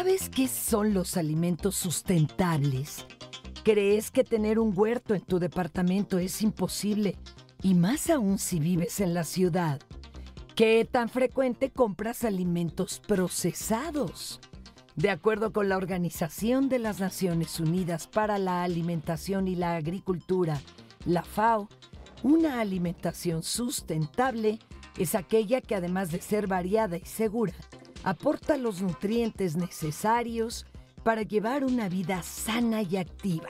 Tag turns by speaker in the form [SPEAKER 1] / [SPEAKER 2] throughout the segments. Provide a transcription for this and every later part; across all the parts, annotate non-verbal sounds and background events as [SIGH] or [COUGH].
[SPEAKER 1] ¿Sabes qué son los alimentos sustentables? ¿Crees que tener un huerto en tu departamento es imposible? Y más aún si vives en la ciudad. ¿Qué tan frecuente compras alimentos procesados? De acuerdo con la Organización de las Naciones Unidas para la Alimentación y la Agricultura, la FAO, una alimentación sustentable es aquella que además de ser variada y segura, aporta los nutrientes necesarios para llevar una vida sana y activa.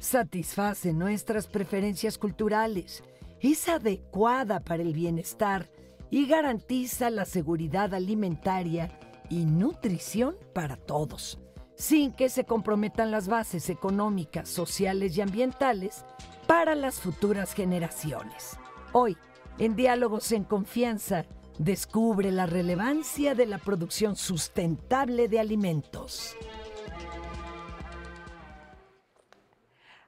[SPEAKER 1] Satisface nuestras preferencias culturales, es adecuada para el bienestar y garantiza la seguridad alimentaria y nutrición para todos, sin que se comprometan las bases económicas, sociales y ambientales para las futuras generaciones. Hoy, en Diálogos en Confianza, descubre la relevancia de la producción sustentable de alimentos.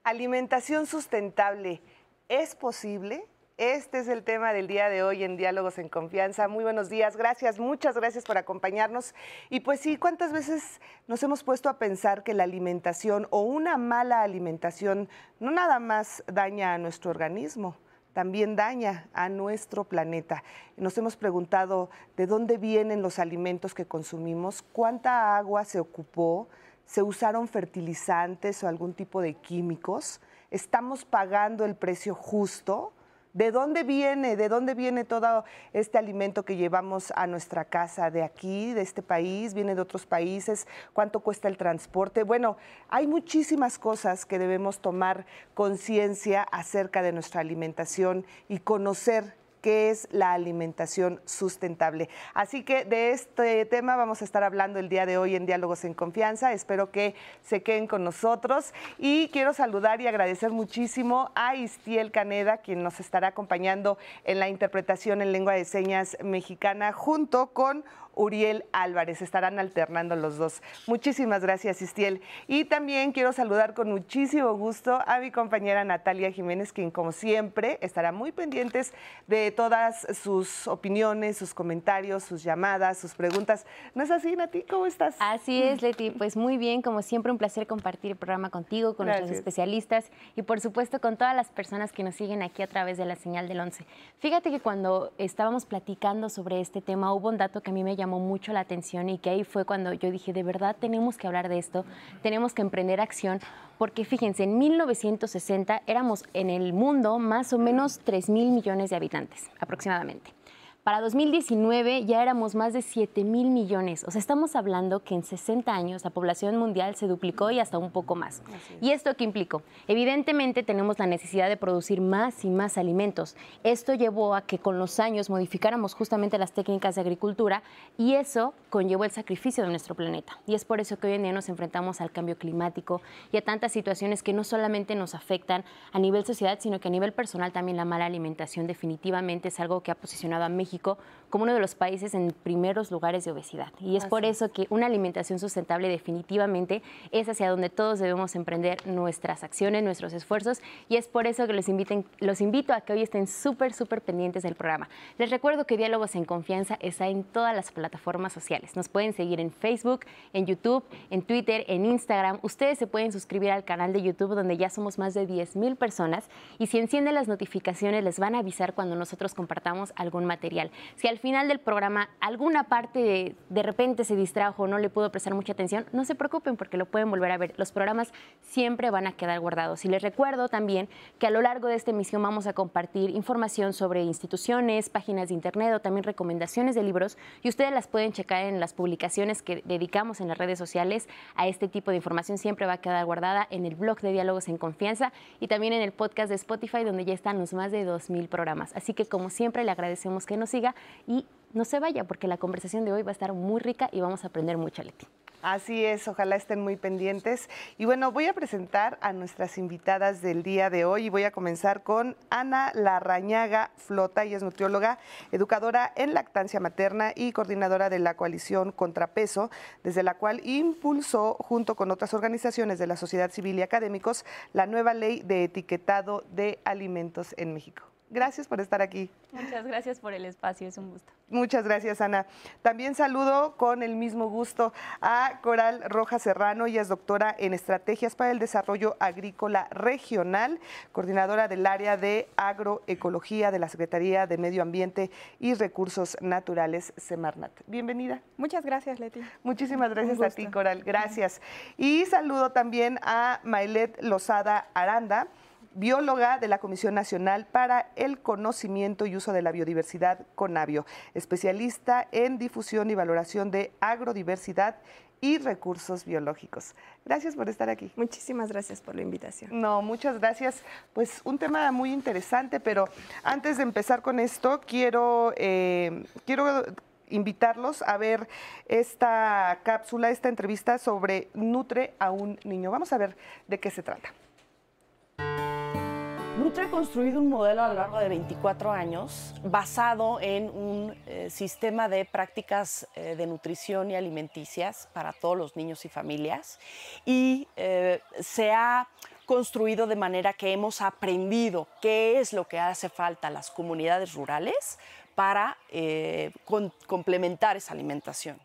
[SPEAKER 2] Alimentación sustentable, ¿es posible? Este es el tema del día de hoy en Diálogos en Confianza. Muy buenos días, gracias, muchas gracias por acompañarnos. Y pues sí, ¿cuántas veces nos hemos puesto a pensar que la alimentación o una mala alimentación no nada más daña a nuestro organismo? También daña a nuestro planeta. Nos hemos preguntado de dónde vienen los alimentos que consumimos, cuánta agua se ocupó, se usaron fertilizantes o algún tipo de químicos, estamos pagando el precio justo ¿De dónde viene? ¿De dónde viene todo este alimento que llevamos a nuestra casa? ¿De aquí, de este país? ¿Viene de otros países? ¿Cuánto cuesta el transporte? Bueno, hay muchísimas cosas que debemos tomar conciencia acerca de nuestra alimentación y conocer qué es la alimentación sustentable. Así que de este tema vamos a estar hablando el día de hoy en Diálogos en Confianza. Espero que se queden con nosotros y quiero saludar y agradecer muchísimo a Istiel Caneda, quien nos estará acompañando en la interpretación en lengua de señas mexicana junto con Uriel Álvarez. Estarán alternando los dos. Muchísimas gracias, Istiel. Y también quiero saludar con muchísimo gusto a mi compañera Natalia Jiménez, quien como siempre estará muy pendientes de todas sus opiniones, sus comentarios, sus llamadas, sus preguntas. ¿No es así, Nati? ¿Cómo estás?
[SPEAKER 3] Así es, Leti. Pues muy bien, como siempre, un placer compartir el programa contigo, con nuestros especialistas y por supuesto con todas las personas que nos siguen aquí a través de la señal del 11. Fíjate que cuando estábamos platicando sobre este tema hubo un dato que a mí me llamó mucho la atención y que ahí fue cuando yo dije, de verdad tenemos que hablar de esto, tenemos que emprender acción, porque fíjense, en 1960 éramos en el mundo más o menos 3 mil millones de habitantes aproximadamente. Para 2019 ya éramos más de 7 mil millones. O sea, estamos hablando que en 60 años la población mundial se duplicó y hasta un poco más. ¿Y esto qué implicó? Evidentemente tenemos la necesidad de producir más y más alimentos. Esto llevó a que con los años modificáramos justamente las técnicas de agricultura y eso conllevó el sacrificio de nuestro planeta. Y es por eso que hoy en día nos enfrentamos al cambio climático y a tantas situaciones que no solamente nos afectan a nivel sociedad, sino que a nivel personal también la mala alimentación definitivamente es algo que ha posicionado a México como uno de los países en primeros lugares de obesidad. Y es por eso que una alimentación sustentable definitivamente es hacia donde todos debemos emprender nuestras acciones, nuestros esfuerzos. Y es por eso que los, inviten, los invito a que hoy estén súper, súper pendientes del programa. Les recuerdo que Diálogos en Confianza está en todas las plataformas sociales. Nos pueden seguir en Facebook, en YouTube, en Twitter, en Instagram. Ustedes se pueden suscribir al canal de YouTube donde ya somos más de 10 mil personas. Y si encienden las notificaciones les van a avisar cuando nosotros compartamos algún material si al final del programa alguna parte de, repente se distrajo o no le pudo prestar mucha atención, no se preocupen porque lo pueden volver a ver. Los programas siempre van a quedar guardados. Y les recuerdo también que a lo largo de esta emisión vamos a compartir información sobre instituciones, páginas de internet o también recomendaciones de libros y ustedes las pueden checar en las publicaciones que dedicamos en las redes sociales a este tipo de información. Siempre va a quedar guardada en el blog de Diálogos en Confianza y también en el podcast de Spotify donde ya están los más de 2.000 programas. Así que como siempre le agradecemos que nos siga y no se vaya porque la conversación de hoy va a estar muy rica y vamos a aprender mucho, Leti.
[SPEAKER 2] Así es, ojalá estén muy pendientes. Y bueno, voy a presentar a nuestras invitadas del día de hoy y voy a comenzar con Ana Larrañaga Flota, ella es nutrióloga, educadora en lactancia materna y coordinadora de la coalición Contrapeso, desde la cual impulsó, junto con otras organizaciones de la sociedad civil y académicos, la nueva ley de etiquetado de alimentos en México. Gracias por estar aquí.
[SPEAKER 3] Muchas gracias por el espacio, es un gusto.
[SPEAKER 2] Muchas gracias, Ana. También saludo con el mismo gusto a Coral Rojas Serrano, ella es doctora en Estrategias para el Desarrollo Agrícola Regional, coordinadora del área de agroecología de la Secretaría de Medio Ambiente y Recursos Naturales, Semarnat. Bienvenida.
[SPEAKER 4] Muchas gracias, Leti.
[SPEAKER 2] Muchísimas gracias a ti, Coral. Gracias. Y saludo también a Mailet Lozada Aranda bióloga de la Comisión Nacional para el Conocimiento y Uso de la Biodiversidad, CONABIO, especialista en difusión y valoración de agrodiversidad y recursos biológicos. Gracias por estar aquí.
[SPEAKER 4] Muchísimas gracias por la invitación.
[SPEAKER 2] No, muchas gracias. Pues un tema muy interesante, pero antes de empezar con esto, quiero, eh, quiero invitarlos a ver esta cápsula, esta entrevista sobre Nutre a un niño. Vamos a ver de qué se trata.
[SPEAKER 5] Nutre ha construido un modelo a lo largo de 24 años basado en un eh, sistema de prácticas eh, de nutrición y alimenticias para todos los niños y familias y eh, se ha construido de manera que hemos aprendido qué es lo que hace falta a las comunidades rurales para complementar esa alimentación.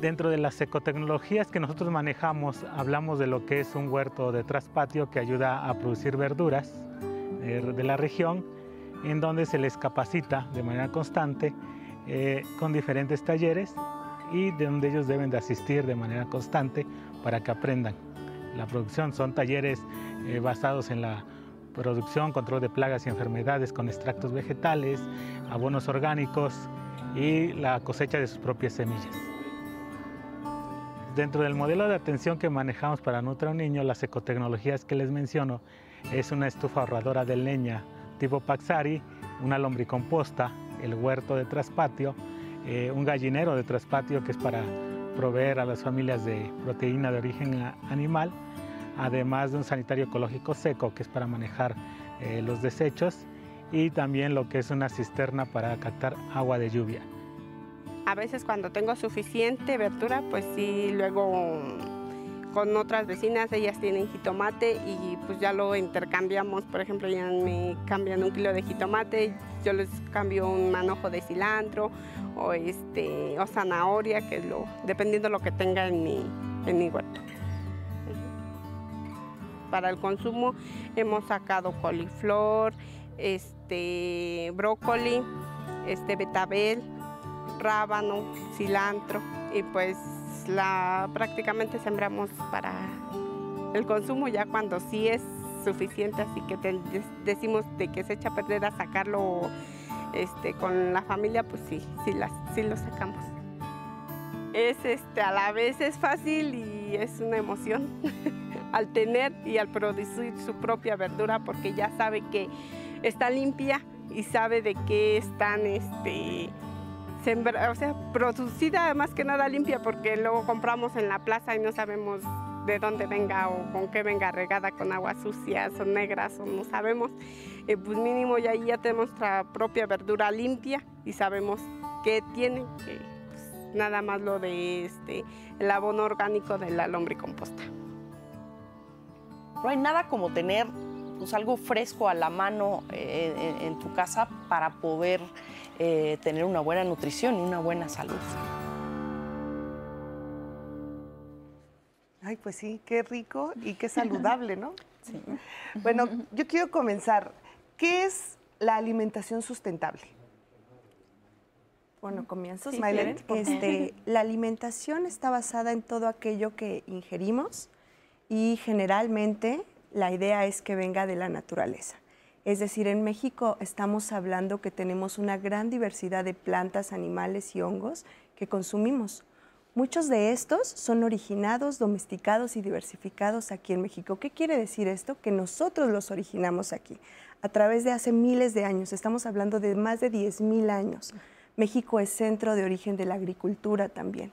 [SPEAKER 6] Dentro de las ecotecnologías que nosotros manejamos, hablamos de lo que es un huerto de traspatio que ayuda a producir verduras eh, de la región, en donde se les capacita de manera constante eh, con diferentes talleres y de donde ellos deben de asistir de manera constante para que aprendan la producción. Son talleres eh, basados en la producción, control de plagas y enfermedades con extractos vegetales, abonos orgánicos y la cosecha de sus propias semillas. Dentro del modelo de atención que manejamos para nutrir a un niño, las ecotecnologías que les menciono es una estufa ahorradora de leña tipo Paxari, una lombricomposta, el huerto de traspatio, eh, un gallinero de traspatio que es para proveer a las familias de proteína de origen animal, además de un sanitario ecológico seco que es para manejar eh, los desechos y también lo que es una cisterna para captar agua de lluvia.
[SPEAKER 4] A veces cuando tengo suficiente verdura, pues sí, luego con otras vecinas, ellas tienen jitomate y pues ya lo intercambiamos. Por ejemplo, ya me cambian un kilo de jitomate, yo les cambio un manojo de cilantro o, este, o zanahoria, que lo, dependiendo de lo que tenga en mi, en mi huerto. Para el consumo hemos sacado coliflor, este, brócoli, este, betabel, rábano, cilantro y pues la prácticamente sembramos para el consumo ya cuando sí es suficiente, así que decimos de que se echa a perder a sacarlo este, con la familia, pues sí, sí, sí lo sacamos. Es este, a la vez es fácil y es una emoción [LAUGHS] al tener y al producir su propia verdura porque ya sabe que está limpia y sabe de qué están este, o sea, producida más que nada limpia porque luego compramos en la plaza y no sabemos de dónde venga o con qué venga regada con agua sucia, son negras o no sabemos. Eh, pues mínimo ya ya tenemos nuestra propia verdura limpia y sabemos qué tiene, que, pues, nada más lo de este, el abono orgánico de la lombricomposta.
[SPEAKER 5] No hay nada como tener pues, algo fresco a la mano eh, en tu casa para poder eh, tener una buena nutrición y una buena salud.
[SPEAKER 2] Ay, pues sí, qué rico y qué [LAUGHS] saludable, ¿no? Sí. Bueno, yo quiero comenzar. ¿Qué es la alimentación sustentable?
[SPEAKER 4] Bueno, comienzo. Si este, [LAUGHS] la alimentación está basada en todo aquello que ingerimos y generalmente la idea es que venga de la naturaleza. Es decir, en México estamos hablando que tenemos una gran diversidad de plantas, animales y hongos que consumimos. Muchos de estos son originados, domesticados y diversificados aquí en México. ¿Qué quiere decir esto? Que nosotros los originamos aquí a través de hace miles de años. Estamos hablando de más de 10.000 años. México es centro de origen de la agricultura también.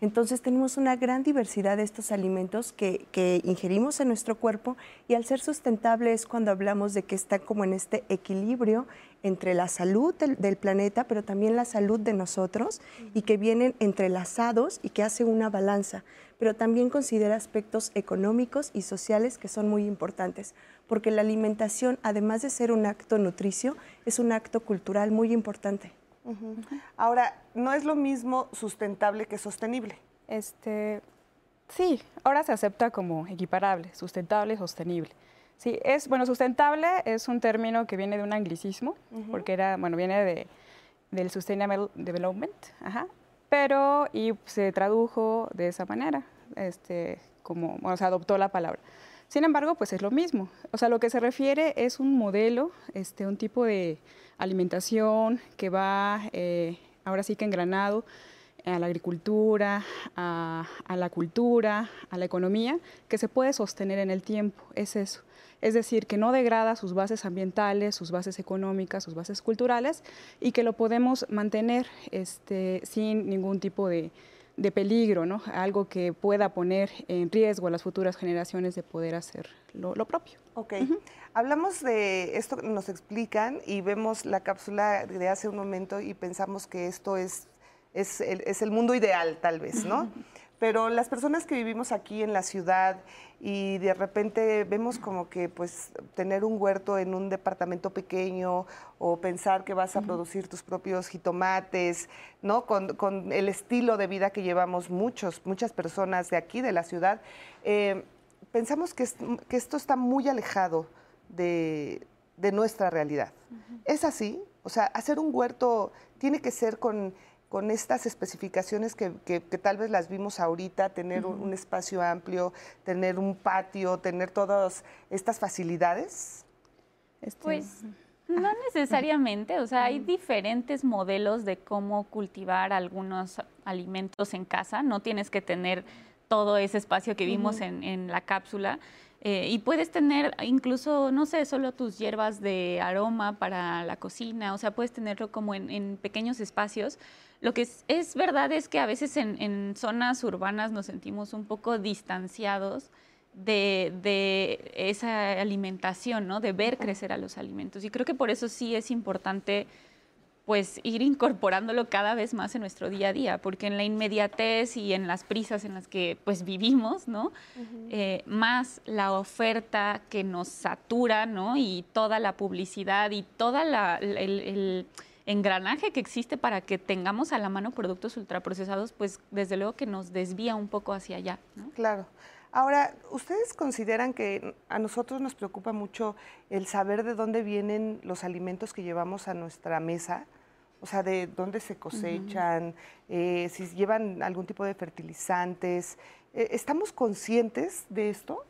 [SPEAKER 7] Entonces tenemos una gran diversidad de estos alimentos que, ingerimos en nuestro cuerpo y al ser sustentable es cuando hablamos de que está como en este equilibrio entre la salud del, planeta, pero también la salud de nosotros y que vienen entrelazados y que hace una balanza, pero también considera aspectos económicos y sociales que son muy importantes, porque la alimentación, además de ser un acto nutricio, es un acto cultural muy importante.
[SPEAKER 2] Ahora, no es lo mismo sustentable que sostenible.
[SPEAKER 8] Este, sí, ahora se acepta como equiparable, sustentable, sostenible. Sí, es, bueno, sustentable es un término que viene de un anglicismo, porque era, bueno, viene de, del Sustainable Development, ajá, pero y se tradujo de esa manera, este, como, bueno, se adoptó la palabra. Sin embargo, pues es lo mismo. O sea, lo que se refiere es un modelo, este, un tipo de alimentación que va eh, ahora sí que engranado a la agricultura, a, la cultura, a la economía, que se puede sostener en el tiempo. Es eso. Es decir, que no degrada sus bases ambientales, sus bases económicas, sus bases culturales y que lo podemos mantener este, sin ningún tipo de, de peligro, ¿no? algo que pueda poner en riesgo a las futuras generaciones de poder hacer lo, propio.
[SPEAKER 2] Ok, hablamos de esto nos explican y vemos la cápsula de hace un momento y pensamos que esto es, es, el, es el mundo ideal tal vez, ¿no? pero las personas que vivimos aquí en la ciudad y de repente vemos como que pues tener un huerto en un departamento pequeño o pensar que vas a producir tus propios jitomates, ¿no? Con, el estilo de vida que llevamos muchos, muchas personas de aquí, de la ciudad, eh, pensamos que, que, esto está muy alejado de, nuestra realidad. ¿Es así? O sea, hacer un huerto tiene que ser con con estas especificaciones que, tal vez las vimos ahorita, tener un, espacio amplio, tener un patio, tener todas estas facilidades?
[SPEAKER 9] Este, pues no necesariamente, o sea, hay diferentes modelos de cómo cultivar algunos alimentos en casa, no tienes que tener todo ese espacio que vimos en, la cápsula. Eh, y puedes tener incluso, no sé, solo tus hierbas de aroma para la cocina, o sea, puedes tenerlo como en pequeños espacios. Lo que es, verdad es que a veces en, zonas urbanas nos sentimos un poco distanciados de, esa alimentación, ¿no? De ver crecer a los alimentos. Y creo que por eso sí es importante pues ir incorporándolo cada vez más en nuestro día a día, porque en la inmediatez y en las prisas en las que pues vivimos, ¿no? Eh, más la oferta que nos satura, ¿no? Y toda la publicidad y toda la, el engranaje que existe para que tengamos a la mano productos ultraprocesados, pues desde luego que nos desvía un poco hacia allá.
[SPEAKER 2] Claro. Ahora, ¿ustedes consideran que a nosotros nos preocupa mucho el saber de dónde vienen los alimentos que llevamos a nuestra mesa? O sea, de dónde se cosechan, eh, si llevan algún tipo de fertilizantes. Eh, ¿Estamos conscientes de esto?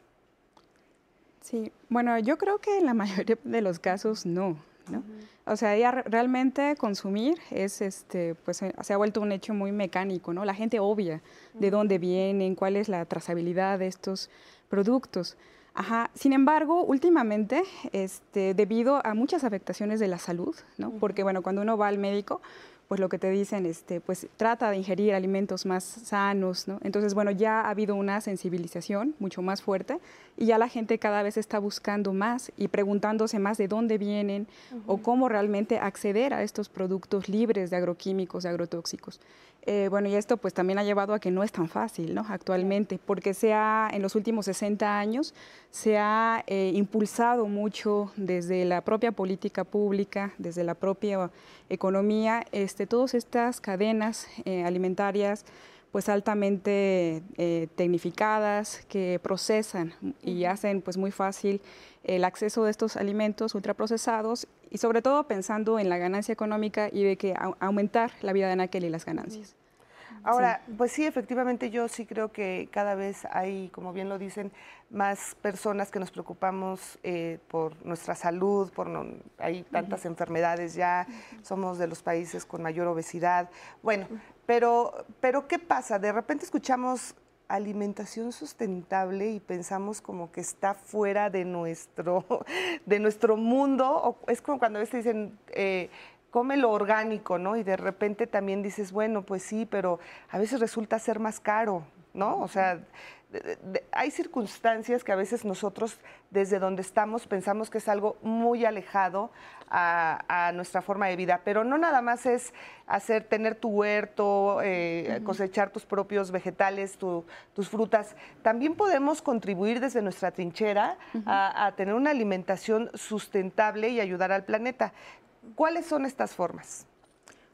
[SPEAKER 8] Sí, bueno, yo creo que en la [LAUGHS] mayoría de los casos no. ¿no? O sea, ya realmente consumir es, este, pues eh, se ha vuelto un hecho muy mecánico, ¿no? La gente obvia de dónde vienen, cuál es la trazabilidad de estos productos. Ajá. Sin embargo, últimamente, este, debido a muchas afectaciones de la salud, ¿no? Porque, bueno, cuando uno va al médico, pues lo que te dicen, este, pues trata de ingerir alimentos más sanos, ¿no? Entonces, bueno, ya ha habido una sensibilización mucho más fuerte y ya la gente cada vez está buscando más y preguntándose más de dónde vienen o cómo realmente acceder a estos productos libres de agroquímicos, de agrotóxicos. Eh, bueno, y esto pues también ha llevado a que no es tan fácil, ¿no? Actualmente, porque se ha, en los últimos 60 años se ha eh, impulsado mucho desde la propia política pública, desde la propia economía, este, todas estas cadenas eh, alimentarias pues altamente tecnificadas que procesan y hacen pues muy fácil el acceso de estos alimentos ultraprocesados y sobre todo pensando en la ganancia económica y de que aumentar la vida de aquel y las ganancias.
[SPEAKER 2] Ahora, pues sí, efectivamente yo sí creo que cada vez hay, como bien lo dicen, más personas que nos preocupamos eh, por nuestra salud, por no, hay tantas enfermedades ya, somos de los países con mayor obesidad. Bueno, pero, pero ¿qué pasa? De repente escuchamos alimentación sustentable y pensamos como que está fuera de nuestro, [LAUGHS] de nuestro mundo. O es como cuando a veces dicen, eh, come lo orgánico, ¿no? Y de repente también dices, bueno, pues sí, pero a veces resulta ser más caro, ¿no? O sea, hay circunstancias que a veces nosotros desde donde estamos pensamos que es algo muy alejado a, nuestra forma de vida, pero no nada más es hacer, tener tu huerto, eh, cosechar tus propios vegetales, tus frutas. También podemos contribuir desde nuestra trinchera a, tener una alimentación sustentable y ayudar al planeta. ¿Cuáles son estas formas?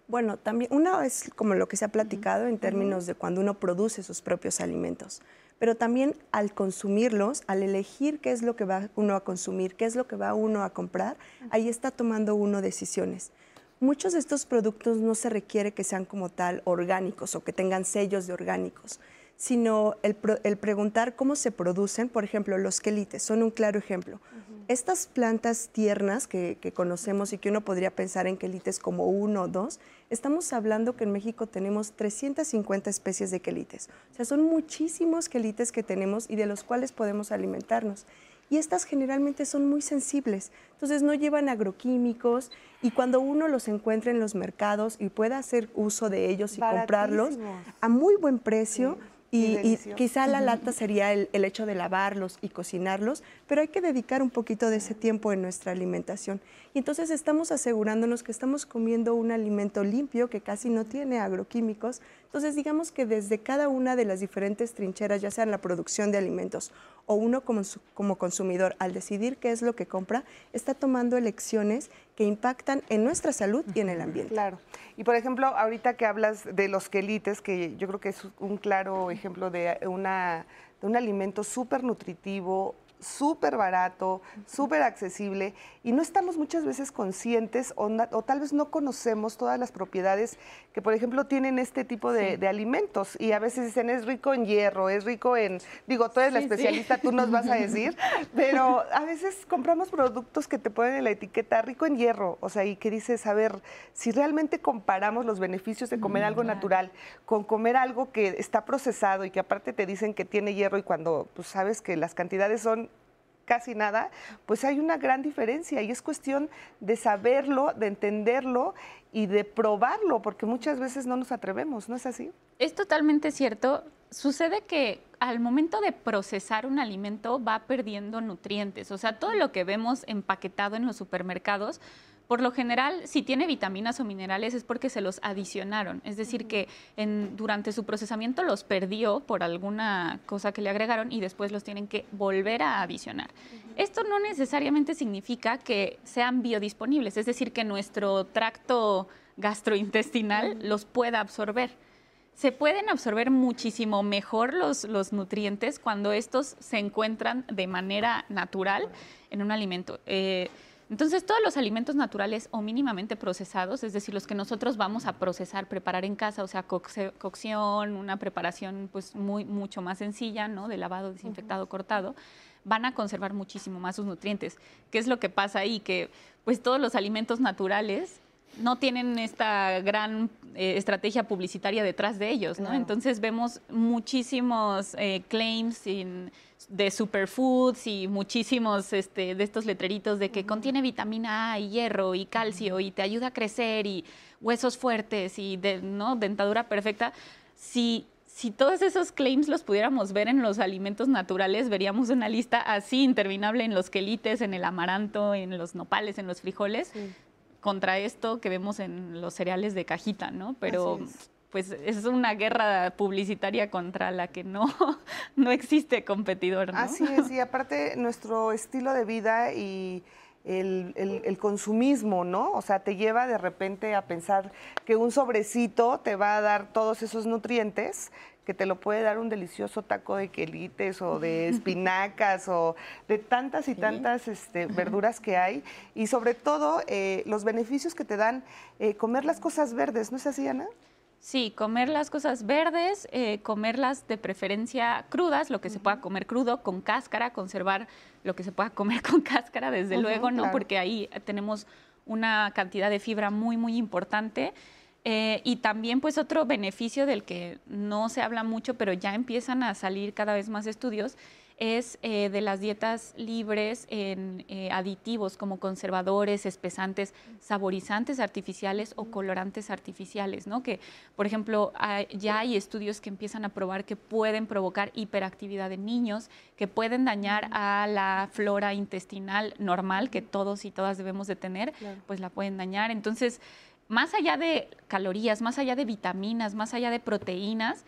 [SPEAKER 7] Bueno, también una es como lo que se ha platicado en términos de cuando uno produce sus propios alimentos pero también al consumirlos, al elegir qué es lo que va uno a consumir, qué es lo que va uno a comprar, ahí está tomando uno decisiones. Muchos de estos productos no se requiere que sean como tal orgánicos o que tengan sellos de orgánicos, sino el, preguntar cómo se producen, por ejemplo, los quelites son un claro ejemplo. Estas plantas tiernas que, conocemos y que uno podría pensar en quelites como uno o dos, estamos hablando que en México tenemos 350 especies de quelites. O sea, son muchísimos quelites que tenemos y de los cuales podemos alimentarnos. Y estas generalmente son muy sensibles, entonces no llevan agroquímicos y cuando uno los encuentra en los mercados y pueda hacer uso de ellos y comprarlos a muy buen precio, y, quizá la lata sería el, hecho de lavarlos y cocinarlos, pero hay que dedicar un poquito de ese tiempo en nuestra alimentación. Y entonces estamos asegurándonos que estamos comiendo un alimento limpio que casi no tiene agroquímicos. Entonces digamos que desde cada una de las diferentes trincheras, ya sea en la producción de alimentos o uno como, como consumidor, al decidir qué es lo que compra, está tomando elecciones que impactan en nuestra salud y en el ambiente.
[SPEAKER 2] Claro. Y por ejemplo, ahorita que hablas de los quelites, que yo creo que es un claro ejemplo de, una, de un alimento súper nutritivo, súper barato, súper accesible y no estamos muchas veces conscientes o, tal vez no conocemos todas las propiedades que, por ejemplo, tienen este tipo de, alimentos y a veces dicen es rico en hierro, es rico en, digo, tú eres la especialista, tú nos vas a decir, [LAUGHS] pero a veces compramos productos que te ponen en la etiqueta rico en hierro, o sea, y que dices, a ver, si realmente comparamos los beneficios de comer algo natural con comer algo que está procesado y que aparte te dicen que tiene hierro y cuando pues sabes que las cantidades son casi nada, pues hay una gran diferencia y es cuestión de saberlo, de entenderlo y de probarlo, porque muchas veces no nos atrevemos, ¿no es así?
[SPEAKER 9] Es totalmente cierto. Sucede que al momento de procesar un alimento va perdiendo nutrientes, o sea, todo lo que vemos empaquetado en los supermercados, por lo general, si tiene vitaminas o minerales es porque se los adicionaron, es decir, que durante su procesamiento los perdió por alguna cosa que le agregaron y después los tienen que volver a adicionar. Esto no necesariamente significa que sean biodisponibles, es decir, que nuestro tracto gastrointestinal los pueda absorber. Se pueden absorber muchísimo mejor los, los nutrientes cuando estos se encuentran de manera natural en un alimento. Eh, entonces, todos los alimentos naturales o mínimamente procesados, es decir, los que nosotros vamos a procesar, preparar en casa, o sea, cocción, una preparación pues muy mucho más sencilla, ¿no? De lavado, desinfectado, cortado, van a conservar muchísimo más sus nutrientes. ¿Qué es lo que pasa ahí? Que pues todos los alimentos naturales no tienen esta gran eh, estrategia publicitaria detrás de ellos, ¿no? Entonces vemos muchísimos eh, claims in de superfoods y muchísimos este, de estos letreritos de que contiene vitamina A y hierro y calcio y te ayuda a crecer y huesos fuertes y de, ¿no? dentadura perfecta. Si, si todos esos claims los pudiéramos ver en los alimentos naturales, veríamos una lista así interminable en los quelites, en el amaranto, en los nopales, en los frijoles, contra esto que vemos en los cereales de cajita, ¿no? Pero pues es una guerra publicitaria contra la que no, [LAUGHS] no existe competidor. ¿no?
[SPEAKER 2] Así es, y aparte nuestro estilo de vida y el, el, consumismo, ¿no? O sea, te lleva de repente a pensar que un sobrecito te va a dar todos esos nutrientes que te lo puede dar un delicioso taco de quelites o de espinacas o de tantas y tantas este, verduras que hay. Y sobre todo eh, los beneficios que te dan eh, comer las cosas verdes, ¿no es así, Ana?
[SPEAKER 9] Sí, comer las cosas verdes, eh, comerlas de preferencia crudas, lo que se pueda comer crudo, con cáscara, conservar lo que se pueda comer [LAUGHS] con cáscara, desde luego, ¿no? Porque ahí tenemos una cantidad de fibra muy, muy importante. Eh, y también, pues, otro beneficio del que no se habla mucho, pero ya empiezan a salir cada vez más estudios, es eh, de las dietas libres en eh, aditivos como conservadores, espesantes, saborizantes artificiales o colorantes artificiales, ¿no? Que, por ejemplo, ya hay estudios que empiezan a probar que pueden provocar hiperactividad en niños, que pueden dañar a la flora intestinal normal que todos y todas debemos de tener, pues la pueden dañar. Entonces, más allá de calorías, más allá de vitaminas, más allá de proteínas,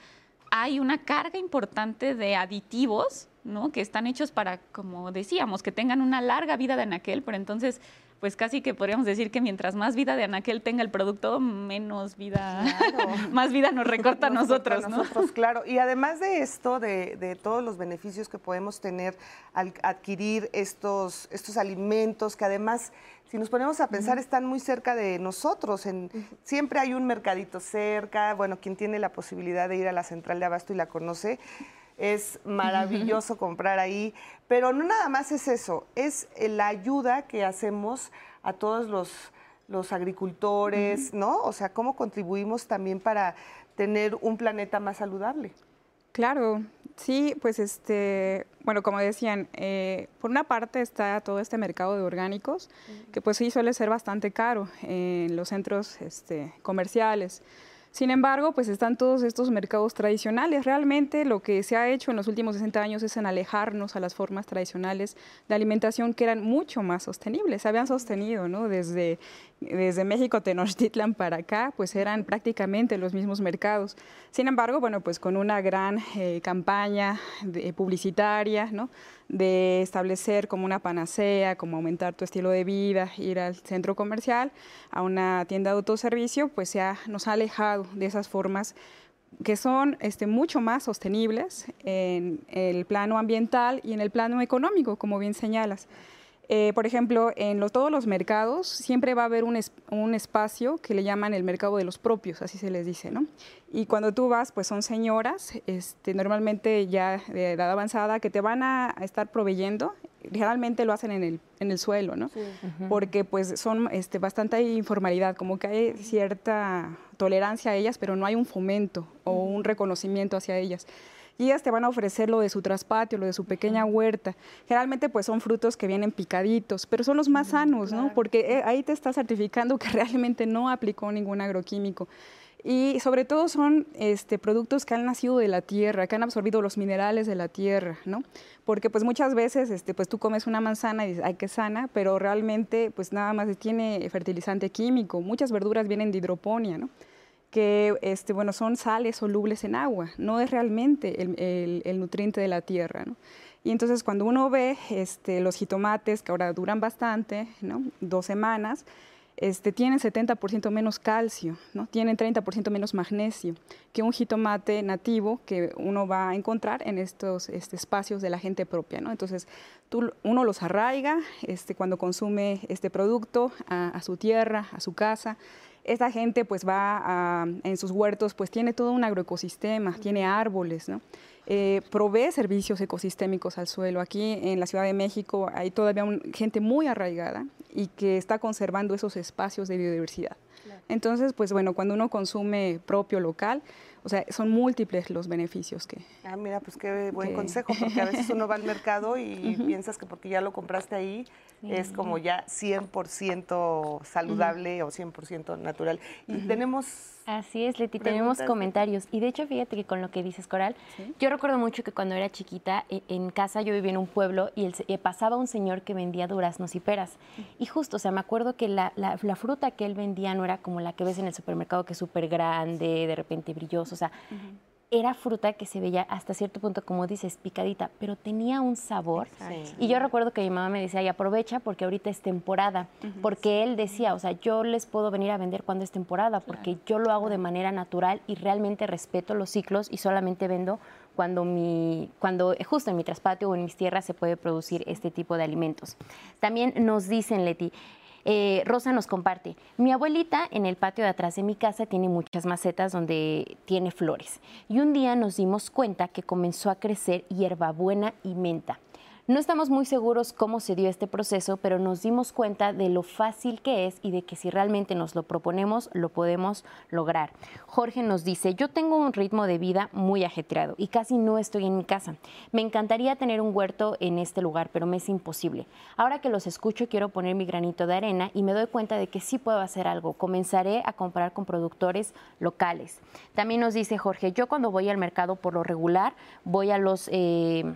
[SPEAKER 9] hay una carga importante de aditivos, ¿no? Que están hechos para, como decíamos, que tengan una larga vida de anaquel, pero entonces pues casi que podríamos decir que mientras más vida de anaquel tenga el producto, menos vida, [LAUGHS] más vida nos recorta a nosotros, ¿no?
[SPEAKER 2] Nosotros, claro. Y además de esto, de, todos los beneficios que podemos tener al adquirir estos, estos alimentos, que además, si nos ponemos a pensar, están muy cerca de nosotros. En, siempre hay un mercadito cerca, bueno, quien tiene la posibilidad de ir a la central de abasto y la conoce, es maravilloso comprar ahí, pero no nada más es eso, es la ayuda que hacemos a todos los, los agricultores, ¿no? O sea, cómo contribuimos también para tener un planeta más saludable.
[SPEAKER 8] Claro, sí, pues este, bueno, como decían, eh, por una parte está todo este mercado de orgánicos, que pues sí suele ser bastante caro en los centros este, comerciales. Sin embargo, pues están todos estos mercados tradicionales. Realmente lo que se ha hecho en los últimos 60 años es en alejarnos a las formas tradicionales de alimentación que eran mucho más sostenibles. Se habían sostenido, ¿no? Desde, desde México, Tenochtitlan para acá, pues eran prácticamente los mismos mercados. Sin embargo, bueno, pues con una gran eh, campaña publicitaria, ¿no? de establecer como una panacea, como aumentar tu estilo de vida, ir al centro comercial, a una tienda de autoservicio, pues ya nos ha alejado de esas formas que son este, mucho más sostenibles en el plano ambiental y en el plano económico, como bien señalas. Eh, por ejemplo, en todos los mercados siempre va a haber un, un, espacio que le llaman el mercado de los propios, así se les dice, ¿no? Y cuando tú vas, pues son señoras, este, normalmente ya de edad avanzada, que te van a estar proveyendo, generalmente lo hacen en el, en el suelo, ¿no? Porque pues son este, bastante informalidad, como que hay cierta tolerancia a ellas, pero no hay un fomento o un reconocimiento hacia ellas ellas te van a ofrecer lo de su traspatio, lo de su pequeña huerta. Generalmente pues son frutos que vienen picaditos, pero son los más sanos, ¿no? Porque eh, ahí te está certificando que [LAUGHS] realmente no aplicó ningún agroquímico. Y sobre todo son este, productos que han nacido de la tierra, que han absorbido los minerales de la tierra, ¿no? Porque pues muchas veces este, pues tú comes una manzana y dices, ay, qué sana, pero realmente pues nada más tiene fertilizante químico. Muchas verduras vienen de hidroponía, ¿no? Que este, bueno, son sales solubles en agua, no es realmente el, nutriente de la tierra. Y entonces cuando uno ve este, los jitomates, que ahora duran bastante, dos semanas, este, tienen 70% menos calcio, ¿no? tienen 30% menos magnesio que un jitomate nativo que uno va a encontrar en estos este, espacios de la gente propia. Entonces, tú, uno los arraiga este, cuando consume este producto a su tierra, a su casa, esta gente pues va en sus huertos, pues tiene todo un agroecosistema, tiene árboles, ¿no? Eh, provee servicios ecosistémicos al suelo. Aquí en la Ciudad de México hay todavía gente muy arraigada y que está conservando esos espacios de biodiversidad. Entonces, pues bueno, cuando uno consume propio local, o sea, son múltiples los beneficios que...
[SPEAKER 2] Ah, mira, pues qué buen consejo, porque a veces uno va al mercado y [LAUGHS] piensas que porque ya lo compraste ahí es como ya 100% saludable o 100% natural. Y tenemos
[SPEAKER 3] Así es, Leti, tenemos comentarios. Y de hecho, fíjate que con lo que dices, Coral, yo recuerdo mucho que cuando era chiquita, e, en casa yo vivía en un pueblo y el, eh, pasaba un señor que vendía duraznos y peras. Y justo, o sea, me acuerdo que la, la, fruta que él vendía no era como la que ves en el supermercado, que es súper grande, de repente brilloso, o sea, era fruta que se veía hasta cierto punto, como dices, picadita, pero tenía un sabor. Y yo recuerdo que mi mamá me decía, y aprovecha porque ahorita es temporada, porque él decía, o sea, yo les puedo venir a vender cuando es temporada, porque yo lo hago de manera natural y realmente respeto los ciclos y solamente vendo cuando, mi, cuando justo en mi traspatio o en mis tierras se puede producir este tipo de alimentos. También nos dicen, Leti, eh, Rosa nos comparte, mi abuelita en el patio de atrás de mi casa tiene muchas macetas donde tiene flores y un día nos dimos cuenta que comenzó a crecer hierbabuena y menta. No estamos muy seguros cómo se dio este proceso, pero nos dimos cuenta de lo fácil que es y de que si realmente nos lo proponemos, lo podemos lograr. Jorge nos dice, yo tengo un ritmo de vida muy ajetreado y casi no estoy en mi casa. Me encantaría tener un huerto en este lugar, pero me es imposible. Ahora que los escucho, quiero poner mi granito de arena y me doy cuenta de que sí puedo hacer algo. Comenzaré a comprar con productores locales. También nos dice Jorge, yo cuando voy al mercado por lo regular, voy a los... Eh,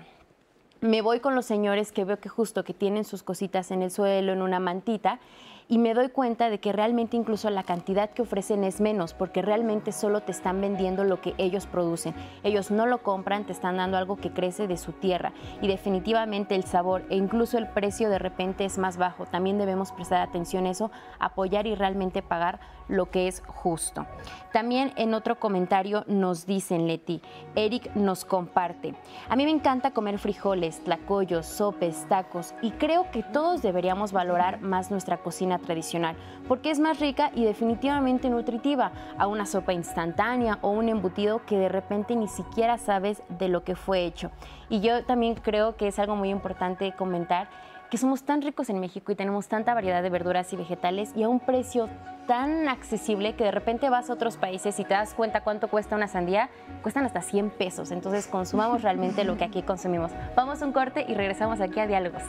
[SPEAKER 3] me voy con los señores que veo que justo que tienen sus cositas en el suelo, en una mantita, y me doy cuenta de que realmente incluso la cantidad que ofrecen es menos, porque realmente solo te están vendiendo lo que ellos producen. Ellos no lo compran, te están dando algo que crece de su tierra y definitivamente el sabor e incluso el precio de repente es más bajo. También debemos prestar atención a eso, apoyar y realmente pagar lo que es justo. También en otro comentario nos dicen, Leti, Eric nos comparte. A mí me encanta comer frijoles, tlacoyos, sopes, tacos y creo que todos deberíamos valorar más nuestra cocina tradicional, porque es más rica y definitivamente nutritiva a una sopa instantánea o un embutido que de repente ni siquiera sabes de lo que fue hecho. Y yo también creo que es algo muy importante comentar que somos tan ricos en México y tenemos tanta variedad de verduras y vegetales y a un precio tan accesible que de repente vas a otros países y te das cuenta cuánto cuesta una sandía, cuestan hasta 100 pesos. Entonces consumamos realmente lo que aquí consumimos. Vamos a un corte y regresamos aquí a Diálogos.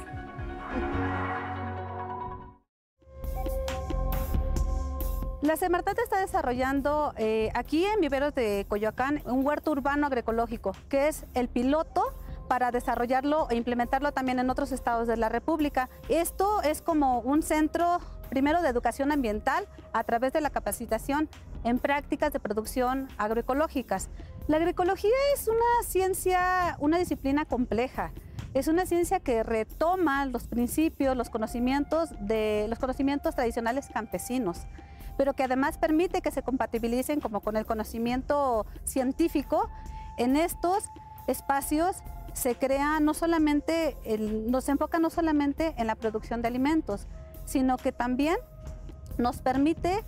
[SPEAKER 10] La Semartat está desarrollando eh, aquí en Viveros de Coyoacán un huerto urbano agroecológico, que es el piloto para desarrollarlo e implementarlo también en otros estados de la República. Esto es como un centro primero de educación ambiental a través de la capacitación en prácticas de producción agroecológicas. La agroecología es una ciencia, una disciplina compleja. Es una ciencia que retoma los principios, los conocimientos de los conocimientos tradicionales campesinos pero que además permite que se compatibilicen como con el conocimiento científico. En estos espacios se crea no solamente, nos enfoca no solamente en la producción de alimentos, sino que también nos permite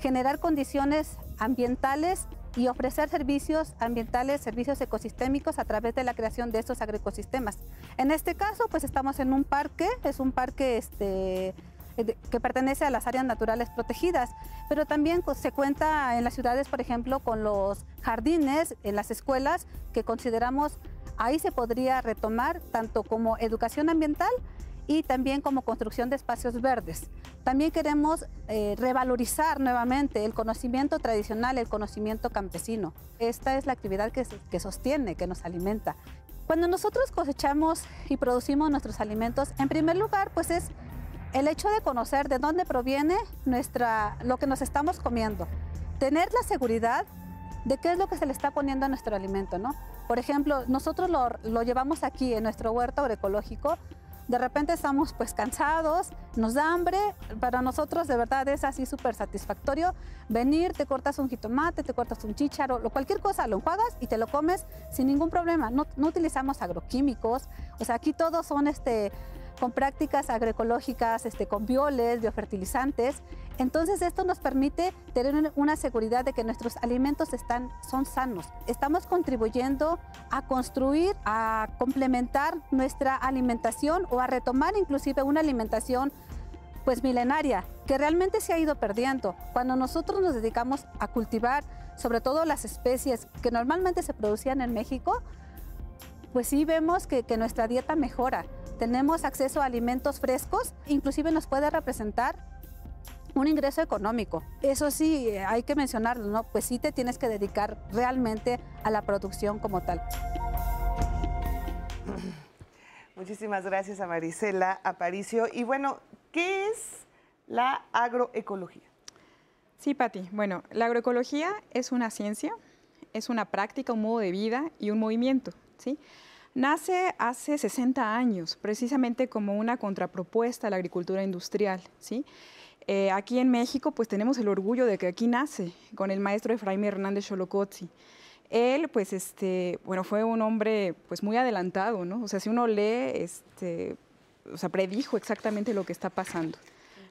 [SPEAKER 10] generar condiciones ambientales y ofrecer servicios ambientales, servicios ecosistémicos a través de la creación de estos agroecosistemas. En este caso, pues estamos en un parque, es un parque este, que pertenece a las áreas naturales protegidas, pero también se cuenta en las ciudades, por ejemplo, con los jardines, en las escuelas, que consideramos ahí se podría retomar tanto como educación ambiental y también como construcción de espacios verdes. También queremos eh, revalorizar nuevamente el conocimiento tradicional, el conocimiento campesino. Esta es la actividad que, que sostiene, que nos alimenta. Cuando nosotros cosechamos y producimos nuestros alimentos, en primer lugar, pues es el hecho de conocer de dónde proviene nuestra, lo que nos estamos comiendo, tener la seguridad de qué es lo que se le está poniendo a nuestro alimento, ¿no? Por ejemplo, nosotros lo, lo llevamos aquí en nuestro huerto agroecológico, de repente estamos pues cansados, nos da hambre, para nosotros de verdad es así súper satisfactorio venir, te cortas un jitomate, te cortas un chícharo, lo, cualquier cosa, lo enjuagas y te lo comes sin ningún problema. No, no utilizamos agroquímicos, o sea, aquí todos son este, con prácticas agroecológicas, este, con violes, biofertilizantes. Entonces esto nos permite tener una seguridad de que nuestros alimentos están, son sanos. Estamos contribuyendo a construir, a complementar nuestra alimentación o a retomar inclusive una alimentación pues milenaria, que realmente se ha ido perdiendo. Cuando nosotros nos dedicamos a cultivar sobre todo las especies que normalmente se producían en México, pues sí vemos que nuestra dieta mejora tenemos acceso a alimentos frescos, inclusive nos puede representar un ingreso económico. Eso sí, hay que mencionarlo, ¿no? Pues sí te tienes que dedicar realmente a la producción como tal.
[SPEAKER 2] Muchísimas gracias a Marisela Aparicio. Y bueno, ¿qué es la agroecología?
[SPEAKER 8] Sí, Patti. Bueno, la agroecología es una ciencia, es una práctica, un modo de vida y un movimiento, ¿sí? Nace hace 60 años, precisamente como una contrapropuesta a la agricultura industrial. ¿sí? Eh, aquí en México, pues tenemos el orgullo de que aquí nace con el maestro Efraín Hernández Xolocotzi. Él, pues, este, bueno, fue un hombre, pues, muy adelantado, ¿no? O sea, si uno lee, este, o sea, predijo exactamente lo que está pasando.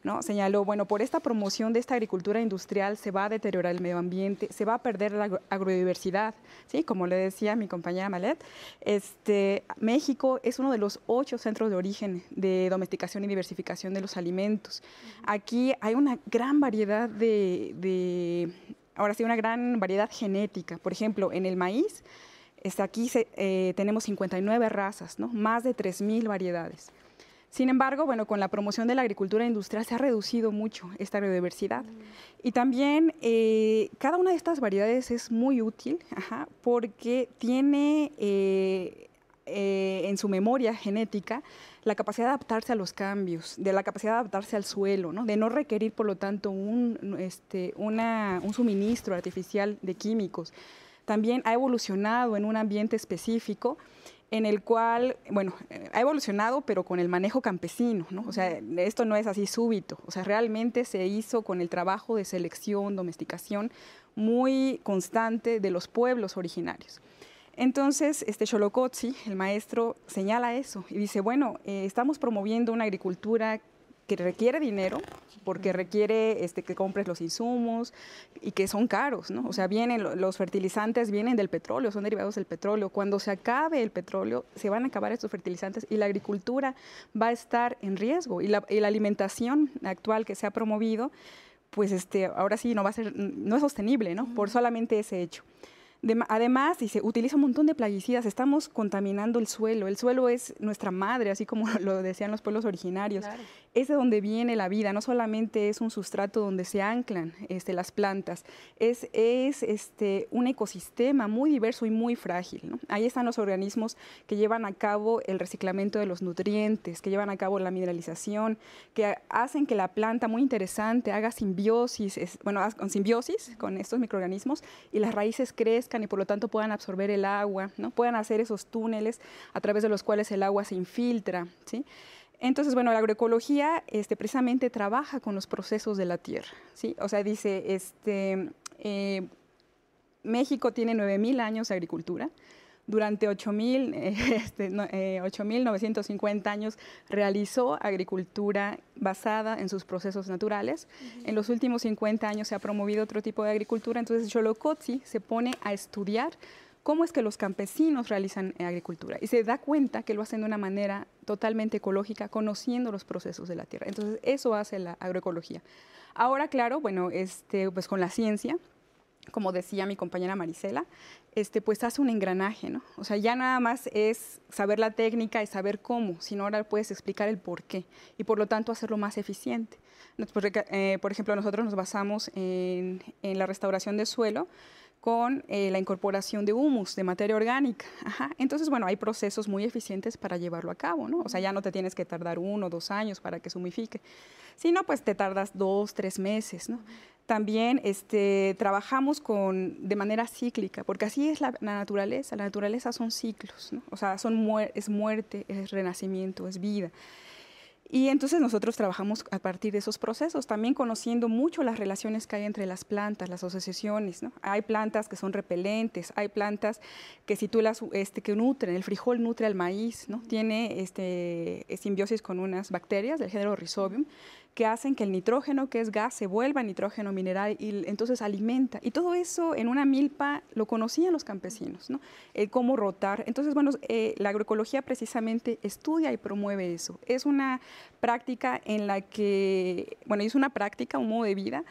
[SPEAKER 8] ¿No? Señaló, bueno, por esta promoción de esta agricultura industrial se va a deteriorar el medio ambiente, se va a perder la agrodiversidad, ¿sí? Como le decía mi compañera Malet, este, México es uno de los ocho centros de origen de domesticación y diversificación de los alimentos. Aquí hay una gran variedad de, ahora sí, una gran variedad genética. Por ejemplo, en el maíz, este, aquí eh, tenemos 59 razas, ¿no? más de 3.000 variedades. Sin embargo, bueno, con la promoción de la agricultura industrial se ha reducido mucho esta biodiversidad. Y también eh, cada una de estas variedades es muy útil porque tiene eh, eh, en su memoria genética la capacidad de adaptarse a los cambios, de la capacidad de adaptarse al suelo, de no requerir, por lo tanto, un, este, un suministro artificial de químicos. También ha evolucionado en un ambiente específico en el cual, bueno, ha evolucionado, pero con el manejo campesino, ¿no? O sea, esto no es así súbito, o sea, realmente se hizo con el trabajo de selección, domesticación muy constante de los pueblos originarios. Entonces, este Xolocotzi, el maestro, señala eso y dice, bueno, eh, estamos promoviendo una agricultura que requiere dinero, porque requiere este, que compres los insumos y que son caros, ¿no? O sea, vienen los fertilizantes vienen del petróleo, son derivados del petróleo. Cuando se acabe el petróleo, se van a acabar estos fertilizantes y la agricultura va a estar en riesgo. Y la, alimentación actual que se ha promovido, pues este, ahora sí no va a ser, no es sostenible, ¿no? Por solamente ese hecho además, se utiliza un montón de plaguicidas, estamos contaminando el suelo. El suelo es nuestra madre, así como [LAUGHS] lo decían los pueblos originarios. Es de donde viene la vida, no solamente es un sustrato donde se anclan este, las plantas, es, es este, un ecosistema muy diverso y muy frágil. Ahí están los organismos que llevan a cabo el reciclamiento de los nutrientes, que llevan a cabo la mineralización, que hacen que la planta, muy interesante, haga simbiosis, bueno, con simbiosis con estos microorganismos y las raíces crezcan y por lo tanto puedan absorber el agua, ¿no? puedan hacer esos túneles a través de los cuales el agua se infiltra. ¿sí? Entonces, bueno, la agroecología este, precisamente trabaja con los procesos de la tierra. ¿sí? O sea, dice, este, eh, México tiene 9.000 años de agricultura, durante 8.950 [LAUGHS] este, eh, años realizó agricultura basada en sus procesos naturales. En los últimos 50 años se ha promovido otro tipo de agricultura. Entonces, Xolocotzi se pone a estudiar cómo es que los campesinos realizan agricultura y se da cuenta que lo hacen de una manera totalmente ecológica, conociendo los procesos de la tierra. Entonces, eso hace la agroecología. Ahora, claro, bueno, este, pues con la ciencia, como decía mi compañera Marisela, este, pues hace un engranaje, ¿no? O sea, ya nada más es saber la técnica y saber cómo, sino ahora puedes explicar el por qué y por lo tanto hacerlo más eficiente. Eh, por ejemplo, nosotros nos basamos en, la restauración de suelo con eh, la incorporación de humus, de materia orgánica. Entonces, bueno, hay procesos muy eficientes para llevarlo a cabo, ¿no? O sea, ya no te tienes que tardar uno o dos años para que se humifique. Si no, pues te tardas dos, tres meses, ¿no? También este, trabajamos con, de manera cíclica, porque así es la, naturaleza. La naturaleza son ciclos, ¿no? o sea, son es muerte, es renacimiento, es vida. Y entonces nosotros trabajamos a partir de esos procesos, también conociendo mucho las relaciones que hay entre las plantas, las asociaciones. Hay plantas que son repelentes, hay plantas que si este, que nutren, el frijol nutre al maíz, ¿no? tiene este, simbiosis con unas bacterias del género Rhizobium que hacen que el nitrógeno, que es gas, se vuelva nitrógeno mineral y entonces alimenta. Y todo eso en una milpa lo conocían los campesinos, ¿no? cómo rotar. Entonces, bueno, eh, la agroecología precisamente estudia y promueve eso. Es una práctica en la que, bueno, es una práctica, un modo de vida,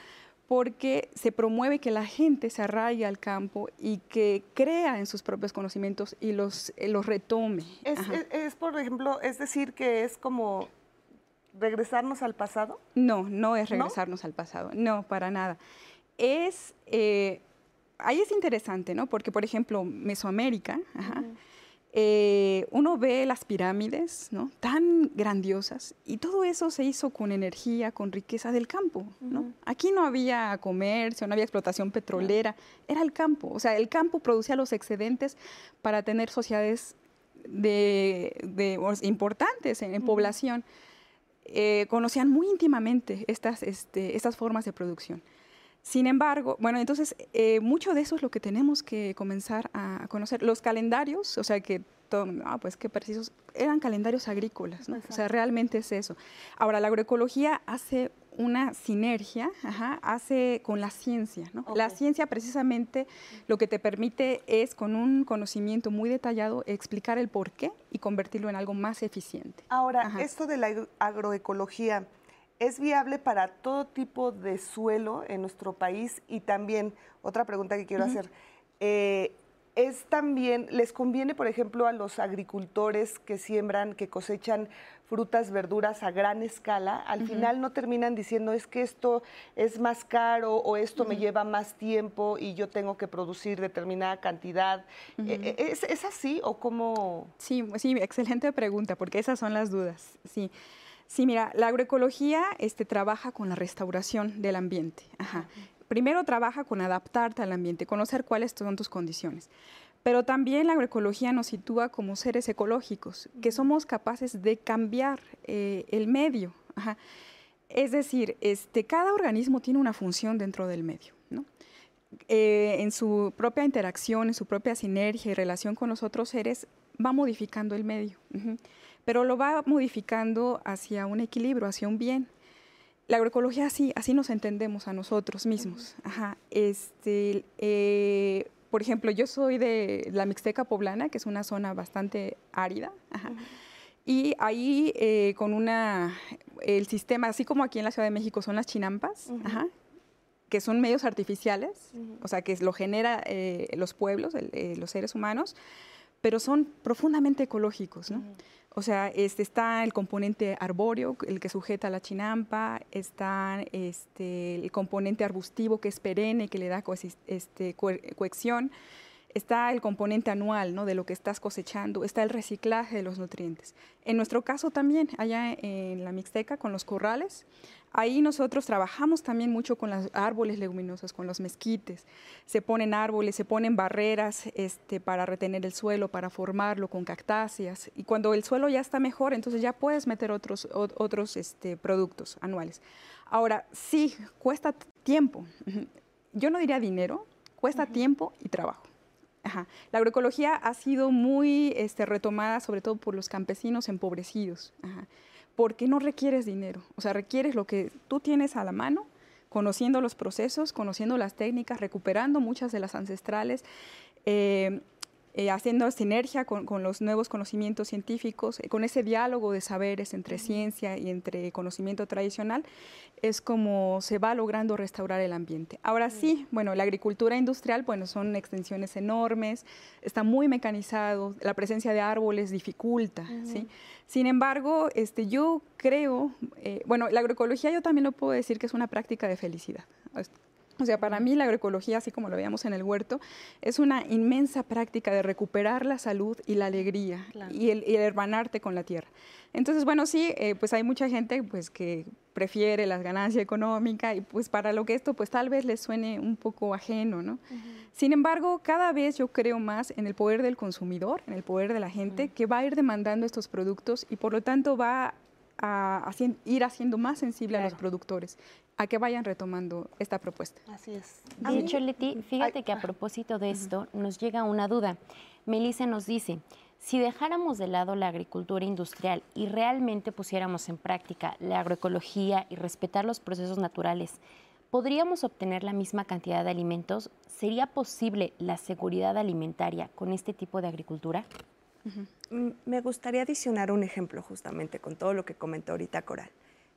[SPEAKER 8] porque se promueve que la gente se arraigue al campo y que crea en sus propios conocimientos y los, eh, los retome.
[SPEAKER 2] Es, es, por ejemplo, es decir, que es como regresarnos al pasado?
[SPEAKER 8] No, no es regresarnos al pasado, no, para nada. Es, eh, ahí es interesante, ¿no? Porque, por ejemplo, Mesoamérica, eh, uno ve las pirámides, ¿no? Tan grandiosas y todo eso se hizo con energía, con riqueza del campo, ¿no? Aquí no había comercio, no había explotación petrolera, era el campo. O sea, el campo producía los excedentes para tener sociedades de, importantes en, población. Eh, conocían muy íntimamente estas, este, estas formas de producción. Sin embargo, bueno, entonces eh, mucho de eso es lo que tenemos que comenzar a conocer. Los calendarios, o sea que todo, ah, pues qué precisos, eran calendarios agrícolas, ¿no? o sea, realmente es eso. Ahora, la agroecología hace una sinergia hace con la ciencia. La ciencia precisamente lo que te permite es con un conocimiento muy detallado explicar el por qué y convertirlo en algo más eficiente.
[SPEAKER 2] Ahora, esto de la agroecología, ¿es viable para todo tipo de suelo en nuestro país? Y también, otra pregunta que quiero hacer, eh, es también, les conviene, por ejemplo, a los agricultores que siembran, que cosechan frutas, verduras a gran escala, al final no terminan diciendo es que esto es más caro o esto me lleva más tiempo y yo tengo que producir determinada cantidad. E, e, ¿Es, así o cómo?
[SPEAKER 8] Sí, sí, excelente pregunta, porque esas son las dudas. Sí. Sí, mira, la agroecología este, trabaja con la restauración del ambiente. Ajá. Primero trabaja con adaptarte al ambiente, conocer cuáles son tus condiciones. Pero también la agroecología nos sitúa como seres ecológicos, que somos capaces de cambiar eh, el medio. Es decir, este, cada organismo tiene una función dentro del medio. Eh, en su propia interacción, en su propia sinergia y relación con los otros seres, va modificando el medio. Pero lo va modificando hacia un equilibrio, hacia un bien la agroecología así, así nos entendemos a nosotros mismos. Ajá. Este, eh, por ejemplo, yo soy de la Mixteca Poblana, que es una zona bastante árida. Y ahí eh, con una, el sistema, así como aquí en la Ciudad de México son las chinampas, que son medios artificiales, o sea, que lo genera eh, los pueblos, los seres humanos, pero son profundamente ecológicos, ¿no? O sea, este, está el componente arbóreo, el que sujeta la chinampa, está este, el componente arbustivo que es perenne, que le da este, cohección, está el componente anual ¿no? de lo que estás cosechando, está el reciclaje de los nutrientes. En nuestro caso también, allá en la Mixteca, con los corrales, Ahí nosotros trabajamos también mucho con los árboles leguminosos, con los mezquites. Se ponen árboles, se ponen barreras este, para retener el suelo, para formarlo con cactáceas. Y cuando el suelo ya está mejor, entonces ya puedes meter otros, otros este, productos anuales. Ahora, sí, cuesta tiempo. Yo no diría dinero, cuesta tiempo y trabajo. La agroecología ha sido muy este, retomada sobre todo por los campesinos empobrecidos. Porque no requieres dinero, o sea, requieres lo que tú tienes a la mano, conociendo los procesos, conociendo las técnicas, recuperando muchas de las ancestrales. Eh, eh, haciendo sinergia con, los nuevos conocimientos científicos, eh, con ese diálogo de saberes entre ciencia y entre conocimiento tradicional, es como se va logrando restaurar el ambiente. Ahora sí, bueno, la agricultura industrial, bueno, son extensiones enormes, está muy mecanizado, la presencia de árboles dificulta, ¿sí? Sin embargo, este, yo creo, eh, bueno, la agroecología yo también lo puedo decir que es una práctica de felicidad. O sea, para mí la agroecología, así como lo veíamos en el huerto, es una inmensa práctica de recuperar la salud y la alegría y, el, hermanarte con la tierra. Entonces, bueno, sí, eh, pues hay mucha gente pues, que prefiere la ganancia económica y pues para lo que esto pues tal vez les suene un poco ajeno, ¿no? Sin embargo, cada vez yo creo más en el poder del consumidor, en el poder de la gente que va a ir demandando estos productos y por lo tanto va a, ir haciendo más sensible a los productores a que vayan retomando esta propuesta.
[SPEAKER 3] Así es. De hecho, Leti, fíjate que a propósito de esto nos llega una duda. Melissa nos dice, si dejáramos de lado la agricultura industrial y realmente pusiéramos en práctica la agroecología y respetar los procesos naturales, ¿podríamos obtener la misma cantidad de alimentos? ¿Sería posible la seguridad alimentaria con este tipo de agricultura?
[SPEAKER 7] Me gustaría adicionar un ejemplo justamente con todo lo que comentó ahorita Coral.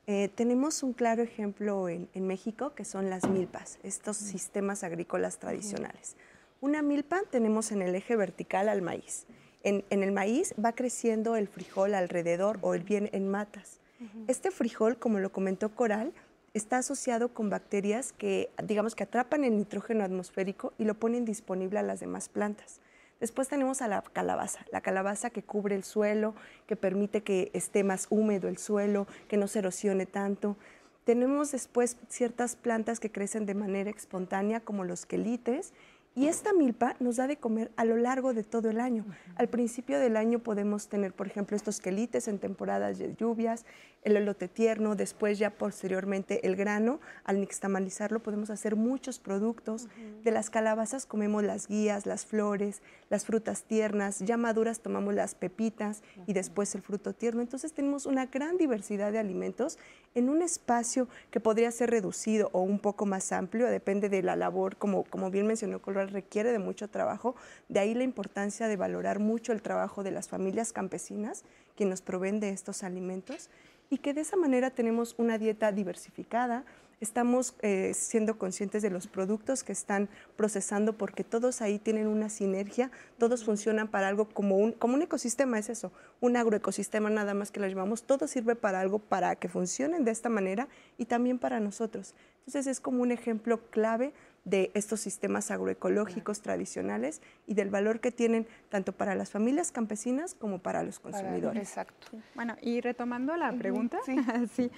[SPEAKER 7] Eh, tenemos un claro ejemplo en, México que son las milpas, estos sistemas agrícolas tradicionales. Una milpa tenemos en el eje vertical al maíz. En, el maíz va creciendo el frijol alrededor o el bien en matas. Este frijol, como lo comentó Coral, está asociado con bacterias que, digamos, que atrapan el nitrógeno atmosférico y lo ponen disponible a las demás plantas. Después tenemos a la calabaza, la calabaza que cubre el suelo, que permite que esté más húmedo el suelo, que no se erosione tanto. Tenemos después ciertas plantas que crecen de manera espontánea, como los quelites, Y esta milpa nos da de comer a lo largo de todo el año. Al principio del año podemos tener, por ejemplo, estos quelites en temporadas de lluvias, el elote tierno, después ya posteriormente el grano. Al nixtamalizarlo podemos hacer muchos productos. De las calabazas comemos las guías, las flores, las frutas tiernas, ya maduras tomamos las pepitas y después el fruto tierno. Entonces tenemos una gran diversidad de alimentos en un espacio que podría ser reducido o un poco más amplio, depende de la labor, como, como bien mencionó Color, requiere de mucho trabajo, de ahí la importancia de valorar mucho el trabajo de las familias campesinas que nos proveen de estos alimentos y que de esa manera tenemos una dieta diversificada, estamos eh, siendo conscientes de los productos que están procesando porque todos ahí tienen una sinergia, todos funcionan para algo como un, como un ecosistema, es eso, un agroecosistema nada más que lo llamamos, todo sirve para algo para que funcionen de esta manera y también para nosotros. Entonces es como un ejemplo clave de estos sistemas agroecológicos tradicionales y del valor que tienen tanto para las familias campesinas como para los consumidores.
[SPEAKER 2] exacto.
[SPEAKER 8] Bueno, y retomando la pregunta, [LAUGHS] sí.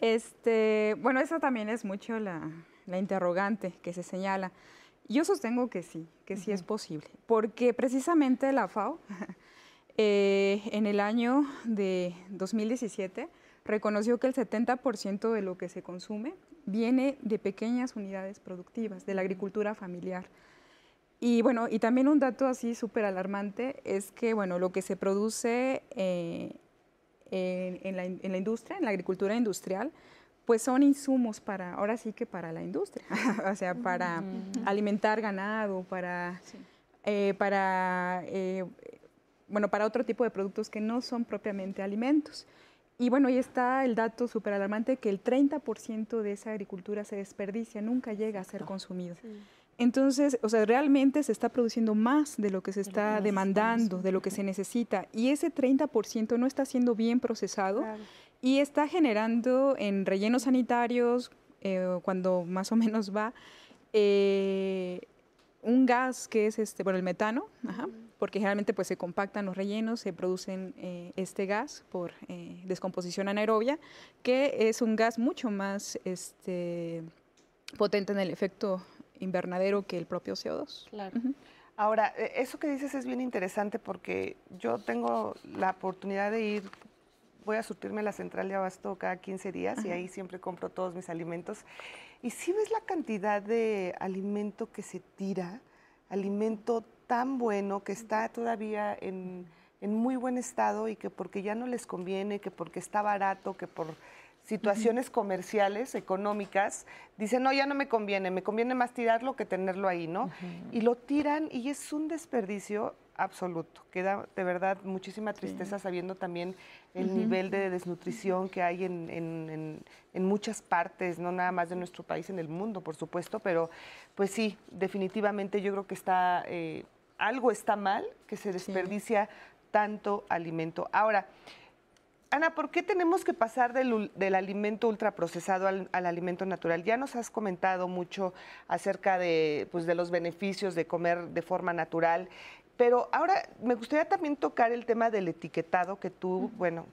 [SPEAKER 8] Este, bueno, esa también es mucho la, interrogante que se señala. Yo sostengo que sí, que sí es posible, porque precisamente la FAO [LAUGHS] eh, en el año de 2017 reconoció que el 70% de lo que se consume viene de pequeñas unidades productivas, de la agricultura familiar. Y bueno, y también un dato así súper alarmante es que, bueno, lo que se produce eh, en, la, industria, en la agricultura industrial, pues son insumos para, ahora sí que para la industria, [LAUGHS] o sea, para alimentar ganado, para, eh, para, eh, bueno, para otro tipo de productos que no son propiamente alimentos. Y bueno, ahí está el dato súper alarmante que el 30% de esa agricultura se desperdicia, nunca llega a ser consumido. Entonces, o sea, realmente se está produciendo más de lo que se está demandando, de lo que se necesita, y ese 30% no está siendo bien procesado y está generando en rellenos sanitarios, eh, cuando más o menos va, eh, un gas que es este, bueno, el metano, porque generalmente pues se compactan los rellenos, se producen eh, este gas por descomposición anaerobia, que es un gas mucho más este, potente en el efecto invernadero que el propio CO2.
[SPEAKER 2] Claro. Ahora, e, eso que dices es bien interesante porque yo tengo la oportunidad de ir, voy a surtirme la central de abasto cada 15 días y ahí siempre compro todos mis alimentos. Y si ves la cantidad de alimento que se tira, alimento tan bueno que está todavía en, en muy buen estado y que porque ya no les conviene, que porque está barato, que por situaciones comerciales, económicas, dicen, no, ya no me conviene, me conviene más tirarlo que tenerlo ahí, ¿no? Y lo tiran y es un desperdicio absoluto. Queda de verdad muchísima tristeza sabiendo también el nivel de desnutrición que hay en, muchas partes, no nada más de nuestro país, en el mundo, por supuesto, pero pues sí, definitivamente yo creo que está, eh, algo está mal, que se desperdicia tanto alimento. Ahora, Ana, ¿por qué tenemos que pasar del, alimento ultraprocesado al, al, alimento natural? Ya nos has comentado mucho acerca de, pues, de los beneficios de comer de forma natural, pero ahora me gustaría también tocar el tema del etiquetado que tú, bueno,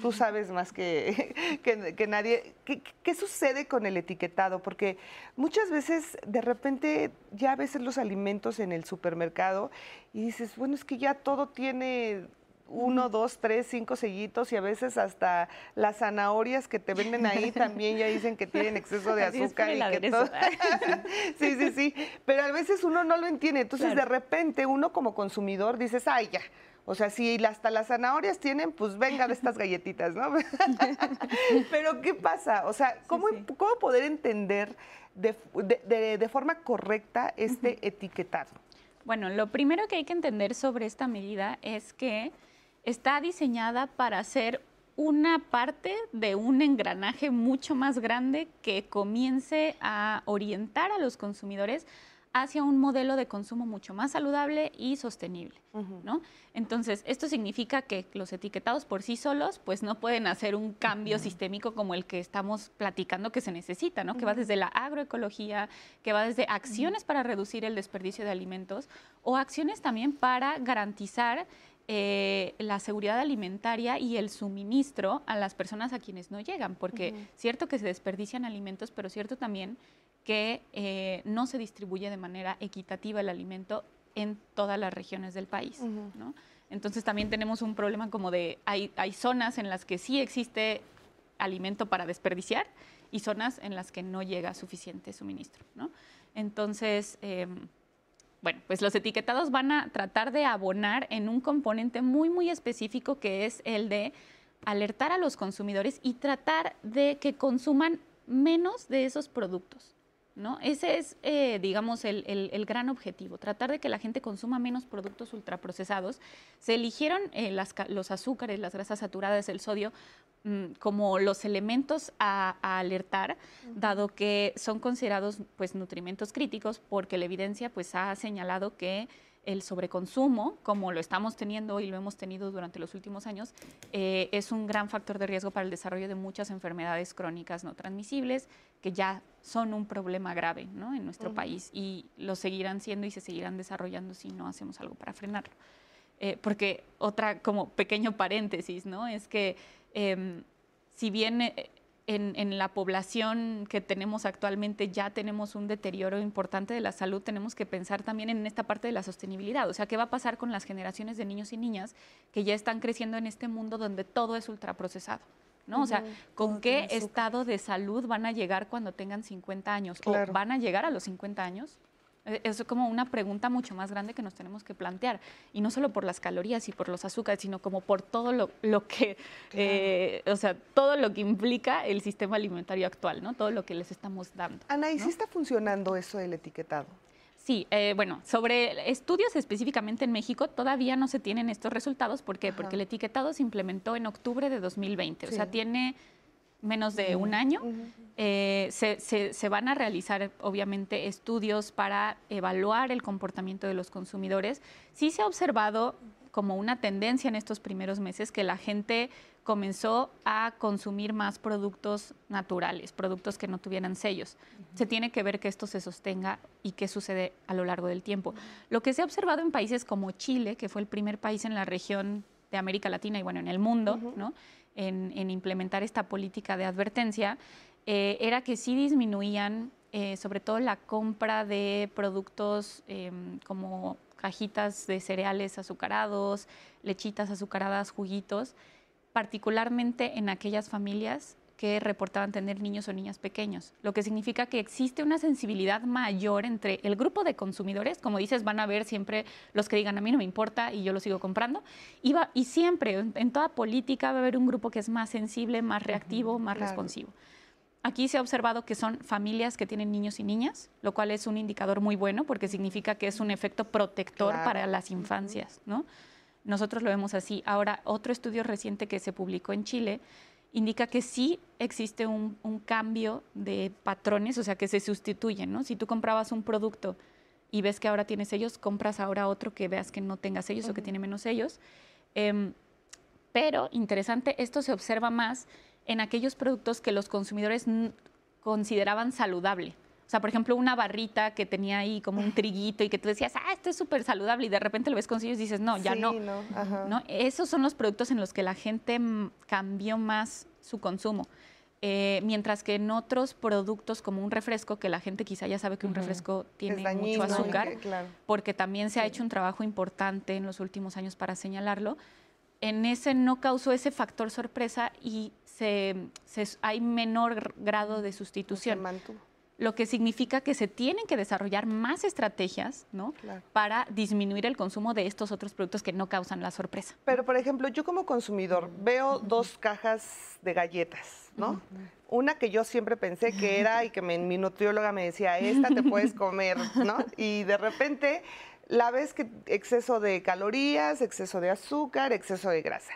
[SPEAKER 2] tú sabes más [LAUGHS] que, que, nadie. ¿Qué, ¿Qué, sucede con el etiquetado? Porque muchas veces de repente ya ves los alimentos en el supermercado y dices, bueno, es que ya todo tiene uno, dos, tres, cinco sellitos y a veces hasta las zanahorias que te venden ahí [LAUGHS] también ya dicen que tienen exceso de azúcar y que todo. [LAUGHS] sí, sí, sí. Pero a veces uno no lo entiende. Entonces de repente uno como consumidor dices, ay, ya. O sea, si hasta las zanahorias tienen, pues venga de estas galletitas, ¿no? [LAUGHS] Pero ¿qué pasa? O sea, ¿cómo, ¿cómo poder entender de, de, forma correcta este etiquetado?
[SPEAKER 9] Bueno, lo primero que hay que entender sobre esta medida es que está diseñada para ser una parte de un engranaje mucho más grande que comience a orientar a los consumidores hacia un modelo de consumo mucho más saludable y sostenible, ¿no? Entonces, esto significa que los etiquetados por sí solos, pues no pueden hacer un cambio sistémico como el que estamos platicando que se necesita, ¿no? Que va desde la agroecología, que va desde acciones para reducir el desperdicio de alimentos o acciones también para garantizar eh, la seguridad alimentaria y el suministro a las personas a quienes no llegan, porque cierto que se desperdician alimentos, pero cierto también que eh, no se distribuye de manera equitativa el alimento en todas las regiones del país. Entonces también tenemos un problema como de, hay, hay zonas en las que sí existe alimento para desperdiciar y zonas en las que no llega suficiente suministro. Entonces, em, bueno, pues los etiquetados van a tratar de abonar en un componente muy, muy específico que es el de alertar a los consumidores y tratar de que consuman menos de esos productos. ¿No? Ese es, eh, digamos, el, gran objetivo, tratar de que la gente consuma menos productos ultraprocesados. Se eligieron eh, los azúcares, las grasas saturadas, el sodio, mm, como los elementos a, alertar, dado que son considerados pues, nutrimentos críticos, porque la evidencia pues, ha señalado que el sobreconsumo, como lo estamos teniendo y lo hemos tenido durante los últimos años, eh, es un gran factor de riesgo para el desarrollo de muchas enfermedades crónicas no transmisibles que ya son un problema grave en nuestro país y lo seguirán siendo y se seguirán desarrollando si no hacemos algo para frenarlo. Eh, porque otra como pequeño paréntesis, ¿no? Es que em, si bien en, la población que tenemos actualmente ya tenemos un deterioro importante de la salud, tenemos que pensar también en esta parte de la sostenibilidad. O sea, ¿qué va a pasar con las generaciones de niños y niñas que ya están creciendo en este mundo donde todo es ultraprocesado? ¿no? O sea, ¿con qué estado de salud van a llegar cuando tengan 50 años? ¿O van a llegar a los 50 años? Eh, es como una pregunta mucho más grande que nos tenemos que plantear. Y no solo por las calorías y por los azúcares, sino como por todo lo, lo que, eh, o sea, todo lo que implica el sistema alimentario actual, ¿no? Todo lo que les estamos dando.
[SPEAKER 2] Ana, ¿y si está funcionando eso del etiquetado?
[SPEAKER 9] Sí, eh, bueno, sobre estudios específicamente en México todavía no se tienen estos resultados. ¿Por qué? Porque el etiquetado se implementó en octubre de 2020, o sea, tiene menos de un año. Eh, se, van a realizar, obviamente, estudios para evaluar el comportamiento de los consumidores. Sí se ha observado como una tendencia en estos primeros meses que la gente comenzó a consumir más productos naturales, productos que no tuvieran sellos. Se tiene que ver que esto se sostenga y qué sucede a lo largo del tiempo. Lo que se ha observado en países como Chile, que fue el primer país en la región de América Latina y bueno, en el mundo, ¿no? En, implementar esta política de advertencia eh, era que sí disminuían eh, sobre todo la compra de productos em, como cajitas de cereales azucarados, lechitas azucaradas, juguitos, particularmente en aquellas familias que reportaban tener niños o niñas pequeños, lo que significa que existe una sensibilidad mayor entre el grupo de consumidores, como dices, van a ver siempre los que digan a mí no me importa y yo lo sigo comprando, y, y siempre en, toda política va a haber un grupo que es más sensible, más reactivo, más responsivo. Aquí se ha observado que son familias que tienen niños y niñas, lo cual es un indicador muy bueno porque significa que es un efecto protector para las infancias, ¿no? Nosotros lo vemos así. Ahora, otro estudio reciente que se publicó en Chile indica que sí existe un, cambio de patrones, o sea, que se sustituyen, ¿no? Si tú comprabas un producto y ves que ahora tiene sellos, compras ahora otro que veas que no tenga sellos o que tiene menos sellos. Em, pero, interesante, esto se observa más en aquellos productos que los consumidores consideraban saludable. O sea, por ejemplo, una barrita que tenía ahí como un triguito y que tú decías, ah, esto es súper saludable y de repente lo ves con sellos y dices, no, ya no. no. Esos son los productos en los que la gente cambió más su consumo. Eh, mientras que en otros productos como un refresco, que la gente quizá ya sabe que un refresco tiene mucho azúcar, porque también se ha hecho un trabajo importante en los últimos años para señalarlo, en ese no causó ese factor sorpresa y se, hay menor grado de sustitución lo que significa que se tienen que desarrollar más estrategias ¿no? para disminuir el consumo de estos otros productos que no causan la sorpresa.
[SPEAKER 2] Pero, por ejemplo, yo como consumidor veo dos cajas de galletas, ¿no? Una que yo siempre pensé que era y que mi nutrióloga me decía, esta te puedes [LAUGHS] comer, ¿no? Y de repente la ves que exceso de calorías, exceso de azúcar, exceso de grasa.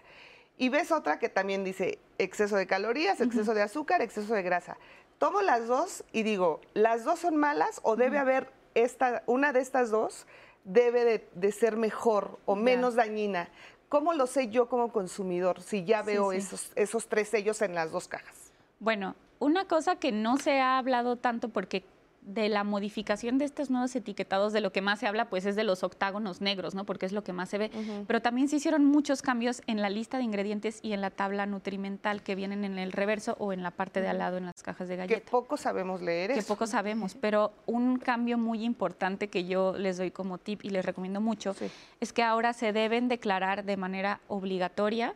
[SPEAKER 2] Y ves otra que también dice exceso de calorías, exceso de azúcar, exceso de grasa tomo las dos y digo, ¿las dos son malas o debe haber esta, una de estas dos debe de, ser mejor o menos dañina? ¿Cómo lo sé yo como consumidor si ya veo Esos, esos tres sellos en las dos cajas?
[SPEAKER 9] Bueno, una cosa que no se ha hablado tanto porque de la modificación de estos nuevos etiquetados, de lo que más se habla, pues es de los octágonos negros, ¿no? Porque es lo que más se ve. Pero también se hicieron muchos cambios en la lista de ingredientes y en la tabla nutrimental que vienen en el reverso o en la parte de al lado en las cajas de galletas.
[SPEAKER 2] Que poco sabemos leer
[SPEAKER 9] Que poco sabemos, pero un cambio muy importante que yo les doy como tip y les recomiendo mucho es que ahora se deben declarar de manera obligatoria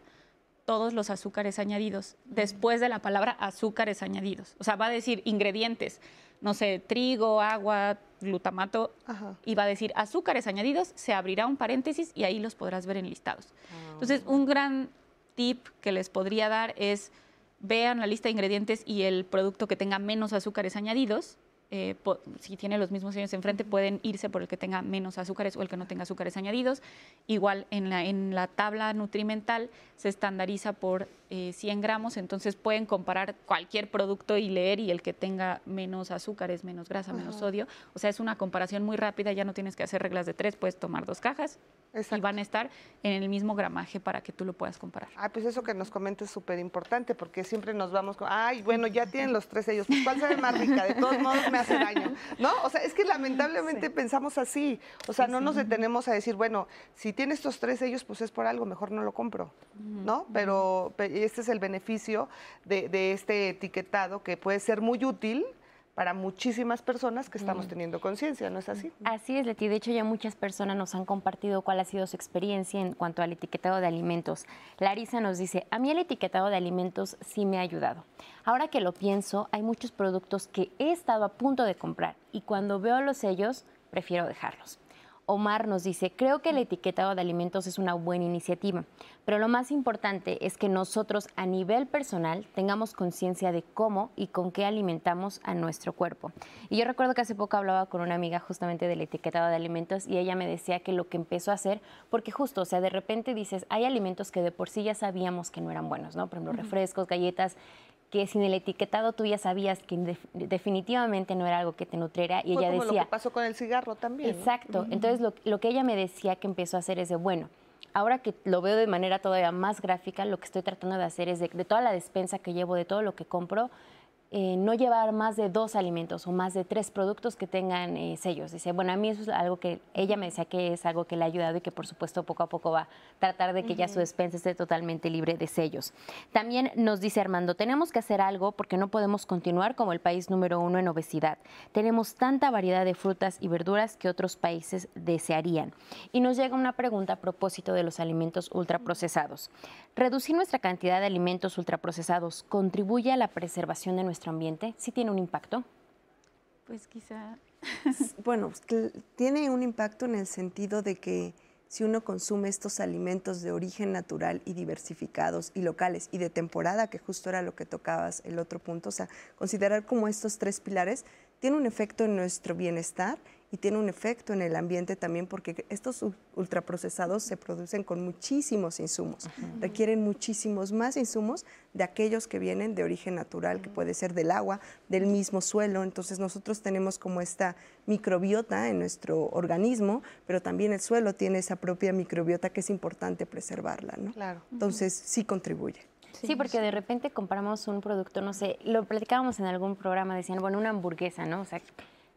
[SPEAKER 9] todos los azúcares añadidos, después de la palabra azúcares añadidos. O sea, va a decir ingredientes no sé, trigo, agua, glutamato, y va a decir azúcares añadidos, se abrirá un paréntesis y ahí los podrás ver enlistados. Ah, Entonces, un gran tip que les podría dar es vean la lista de ingredientes y el producto que tenga menos azúcares añadidos eh, si tiene los mismos años enfrente, pueden irse por el que tenga menos azúcares o el que no tenga azúcares añadidos. Igual en la, en la tabla nutrimental se estandariza por 100 eh, gramos, entonces pueden comparar cualquier producto y leer y el que tenga menos azúcares, menos grasa, menos sodio. O sea, es una comparación muy rápida, ya no tienes que hacer reglas de tres, puedes tomar dos cajas y van a estar en el mismo gramaje para que tú lo puedas comparar.
[SPEAKER 2] Ah, pues eso que nos comentes es súper importante porque siempre nos vamos con, ay, bueno, ya tienen los tres sellos, pues ¿cuál sabe más rica? De todos modos me hace daño, [LAUGHS] ¿no? O sea, es que lamentablemente pensamos así, o sea, no nos detenemos a decir, bueno, si tiene estos tres sellos, pues es por algo, mejor no lo compro, ¿no? Pero este es el beneficio de, de este etiquetado que puede ser muy útil para muchísimas personas que estamos mm. teniendo conciencia, ¿no es así?
[SPEAKER 3] Así es, Leti. De hecho, ya muchas personas nos han compartido cuál ha sido su experiencia en cuanto al etiquetado de alimentos. Larisa nos dice, a mí el etiquetado de alimentos sí me ha ayudado. Ahora que lo pienso, hay muchos productos que he estado a punto de comprar y cuando veo los sellos, prefiero dejarlos. Omar nos dice, creo que el etiquetado de alimentos es una buena iniciativa, pero lo más importante es que nosotros a nivel personal tengamos conciencia de cómo y con qué alimentamos a nuestro cuerpo. Y yo recuerdo que hace poco hablaba con una amiga justamente del etiquetado de alimentos y ella me decía que lo que empezó a hacer, porque justo, o sea, de repente dices, hay alimentos que de por sí ya sabíamos que no eran buenos, ¿no? Por ejemplo, refrescos, galletas, que sin el etiquetado tú ya sabías que definitivamente no era algo que te nutriera y ella decía... Lo
[SPEAKER 2] que pasó con el cigarro también.
[SPEAKER 3] Exacto. Entonces lo, lo, que ella me decía que empezó a hacer es de, bueno, ahora que lo veo de manera todavía más gráfica, lo que estoy tratando de hacer es de, de toda la despensa que llevo, de todo lo que compro, eh, no llevar más de dos alimentos o más de tres productos que tengan eh, sellos. Dice, bueno, a mí eso es algo que ella me decía que es algo que le ha ayudado y que por supuesto poco a poco va a tratar de que ya su despensa esté totalmente libre de sellos. También nos dice Armando, tenemos que hacer algo porque no podemos continuar como el país número uno en obesidad. Tenemos tanta variedad de frutas y verduras que otros países desearían. Y nos llega una pregunta a propósito de los alimentos ultraprocesados. ¿Reducir nuestra cantidad de alimentos ultraprocesados contribuye a la preservación de nuestra ambiente? ¿Sí tiene un impacto?
[SPEAKER 9] Pues quizá.
[SPEAKER 7] bueno, tiene un impacto en el sentido de que si uno consume estos alimentos de origen natural y diversificados y locales y de temporada, que justo era lo que tocabas el otro punto, o sea, considerar como estos tres pilares, tiene un efecto en nuestro bienestar y tiene un efecto en el ambiente también porque estos ultraprocesados se producen con muchísimos insumos, requieren muchísimos más insumos de aquellos que vienen de origen natural, que puede ser del agua, del mismo suelo. Entonces nosotros tenemos como esta microbiota en nuestro organismo, pero también el suelo tiene esa propia microbiota que es importante preservarla, ¿no?
[SPEAKER 2] Claro.
[SPEAKER 7] Entonces sí contribuye.
[SPEAKER 3] Sí, porque de repente compramos un producto, no sé, lo platicábamos en algún programa, decían, bueno, una hamburguesa, ¿no? O sea,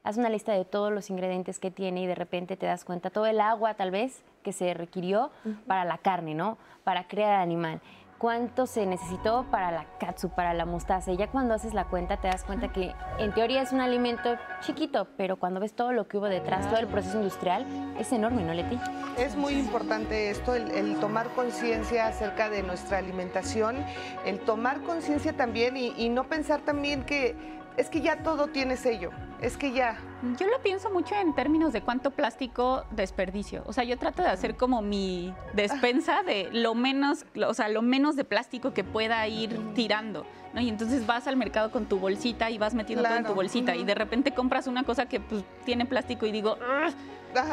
[SPEAKER 3] haz una lista de todos los ingredientes que tiene y de repente te das cuenta todo el agua tal vez que se requirió para la carne, ¿no? Para crear animal. ¿Cuánto se necesitó para la katsu, para la mostaza? Y ya cuando haces la cuenta te das cuenta que en teoría es un alimento chiquito, pero cuando ves todo lo que hubo detrás, todo el proceso industrial, es enorme, ¿no, Leti?
[SPEAKER 2] Es muy importante esto, el, tomar conciencia acerca de nuestra alimentación, el tomar conciencia también y no pensar también que es que ya todo tiene sello, es que ya.
[SPEAKER 9] Yo lo pienso mucho en términos de cuánto plástico desperdicio. O sea, yo trato de hacer como mi despensa de lo menos, o sea, lo menos de plástico que pueda ir tirando. ¿no? Y entonces vas al mercado con tu bolsita y vas metiendo todo en tu bolsita. Y de repente compras una cosa que pues, tiene plástico y digo,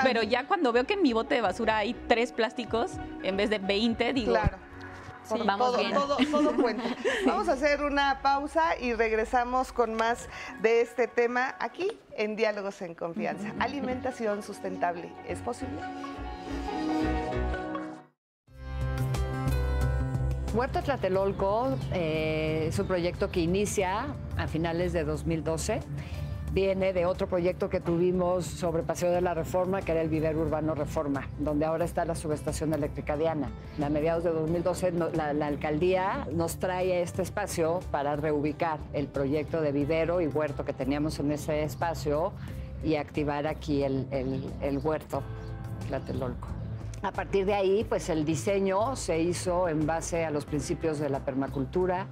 [SPEAKER 9] pero ya cuando veo que en mi bote de basura hay tres plásticos en vez de 20, digo,
[SPEAKER 2] claro Vamos todo, todo, [LAUGHS] cuenta. Vamos a hacer una pausa y regresamos con más de este tema aquí en Diálogos en Confianza. Alimentación sustentable, ¿es posible?
[SPEAKER 11] Huerta Tlatelolco eh, es un proyecto que inicia a finales de 2012
[SPEAKER 12] viene de otro proyecto que tuvimos sobre Paseo de la Reforma, que era el vivero urbano Reforma, donde ahora está la subestación eléctrica Diana. A mediados de 2012 la, la, alcaldía nos trae este espacio para reubicar el proyecto de vivero y huerto que teníamos en ese espacio y activar aquí el, el, el huerto Tlatelolco. A partir de ahí, pues el diseño se hizo en base a los principios de la permacultura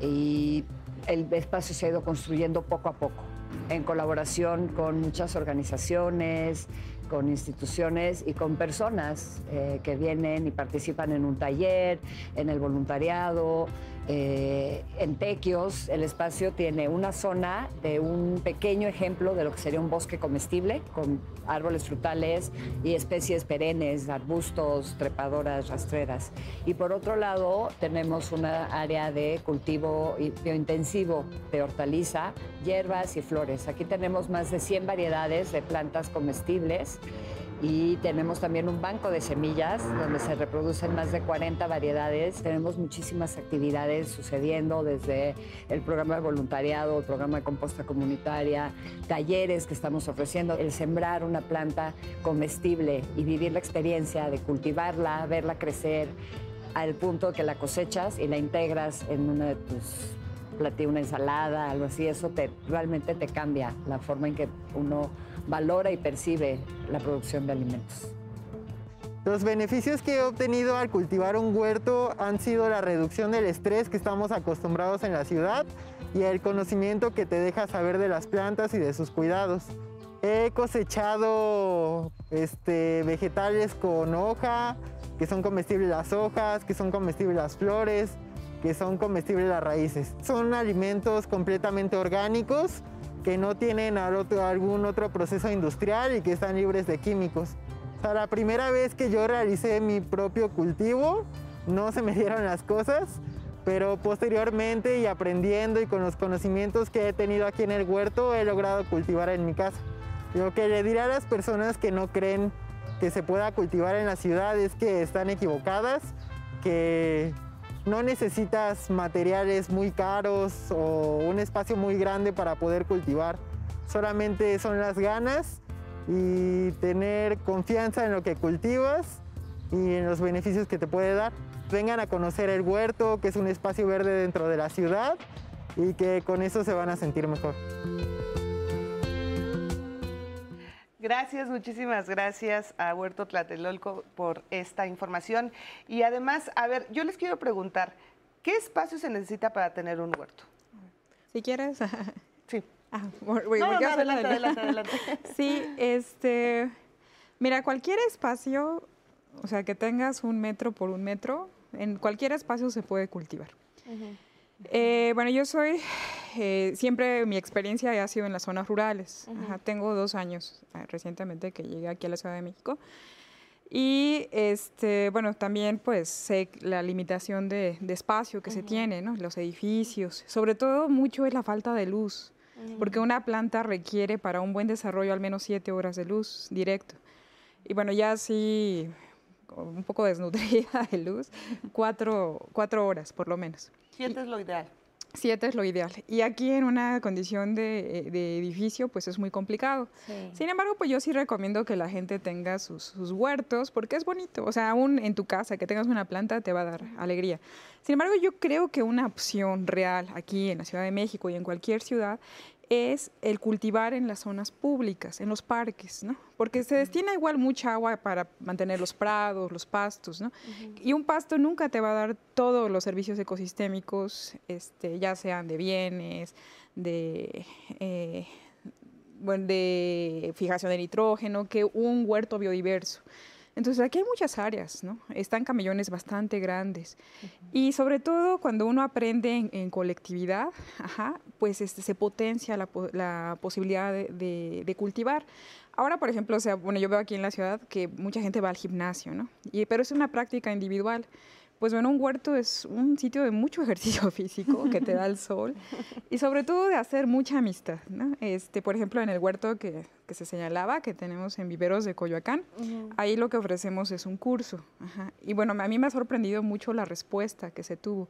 [SPEAKER 12] y el espacio se ha ido construyendo poco a poco, en colaboración con muchas organizaciones, con instituciones y con personas eh, que vienen y participan en un taller, en el voluntariado, eh, en Tequios, el espacio tiene una zona de un pequeño ejemplo de lo que sería un bosque comestible, con árboles frutales y especies perennes, arbustos, trepadoras, rastreras. Y por otro lado, tenemos una área de cultivo biointensivo de hortaliza, hierbas y flores. Aquí tenemos más de 100 variedades de plantas comestibles y tenemos también un banco de semillas donde se reproducen más de 40 variedades. Tenemos muchísimas actividades sucediendo desde el programa de voluntariado, el programa de composta comunitaria, talleres que estamos ofreciendo, el sembrar una planta comestible y vivir la experiencia de cultivarla, verla crecer al punto que la cosechas y la integras en una de tus platillos, una ensalada, algo así, eso te, realmente te cambia la forma en que uno valora y percibe la producción de alimentos.
[SPEAKER 11] Los beneficios que he obtenido al cultivar un huerto han sido la reducción del estrés que estamos acostumbrados en la ciudad y el conocimiento que te deja saber de las plantas y de sus cuidados. He cosechado este, vegetales con hoja, que son comestibles las hojas, que son comestibles las flores, que son comestibles las raíces. Son alimentos completamente orgánicos que no tienen algún otro proceso industrial y que están libres de químicos. la primera vez que yo realicé mi propio cultivo, no se me dieron las cosas, pero posteriormente y aprendiendo y con los conocimientos que he tenido aquí en el huerto, he logrado cultivar en mi casa. Lo que le diré a las personas que no creen que se pueda cultivar en la ciudad es que están equivocadas, que no necesitas materiales muy caros o un espacio muy grande para poder cultivar. Solamente son las ganas y tener confianza en lo que cultivas y en los beneficios que te puede dar. Vengan a conocer el huerto, que es un espacio verde dentro de la ciudad y que con eso se van a sentir mejor.
[SPEAKER 2] Gracias, muchísimas gracias a Huerto Tlatelolco por esta información. Y además, a ver, yo les quiero preguntar, ¿qué espacio se necesita para tener un huerto?
[SPEAKER 8] Si quieres.
[SPEAKER 2] Sí.
[SPEAKER 8] Ah, adelante, adelante, adelante. [LAUGHS] Sí, este, mira, cualquier espacio, o sea, que tengas un metro por un metro, en cualquier espacio se puede cultivar. Eh, bueno, yo soy, eh, siempre mi experiencia ha sido en las zonas rurales. tengo dos años eh, recientemente que llegué aquí a la Ciudad de México. Y este, bueno, también pues sé la limitación de, espacio que se tiene, ¿no? Los edificios. Sobre todo mucho es la falta de luz, porque una planta requiere para un buen desarrollo al menos siete horas de luz directo. Y bueno, ya así un poco desnutrida [LAUGHS] de luz, cuatro, cuatro horas por lo menos.
[SPEAKER 2] Siete es lo ideal.
[SPEAKER 8] Siete es lo ideal. Y aquí en una condición de, edificio, pues es muy complicado. Sin embargo, pues yo sí recomiendo que la gente tenga sus, huertos, porque es bonito. O sea, aún en tu casa, que tengas una planta, te va a dar alegría. Sin embargo, yo creo que una opción real aquí en la Ciudad de México y en cualquier ciudad es el cultivar en las zonas públicas, en los parques, ¿no? Porque se destina igual mucha agua para mantener los prados, los pastos, ¿no? Y un pasto nunca te va a dar todos los servicios ecosistémicos, este, ya sean de bienes, de, eh, de fijación de nitrógeno, que un huerto biodiverso. Entonces aquí hay muchas áreas, ¿no? Están camellones bastante grandes. Y sobre todo cuando uno aprende en, colectividad, pues este, se potencia la, posibilidad de, cultivar. Ahora, por ejemplo, o sea, bueno, yo veo aquí en la ciudad que mucha gente va al gimnasio, ¿no? Y, pero es una práctica individual. Pues bueno, un huerto es un sitio de mucho [LAUGHS] ejercicio físico que te da el sol y sobre todo de hacer mucha amistad. ¿no? Este, por ejemplo, en el huerto que, que se señalaba, que tenemos en Viveros de Coyoacán, ahí lo que ofrecemos es un curso. Y bueno, a mí me ha sorprendido mucho la respuesta que se tuvo.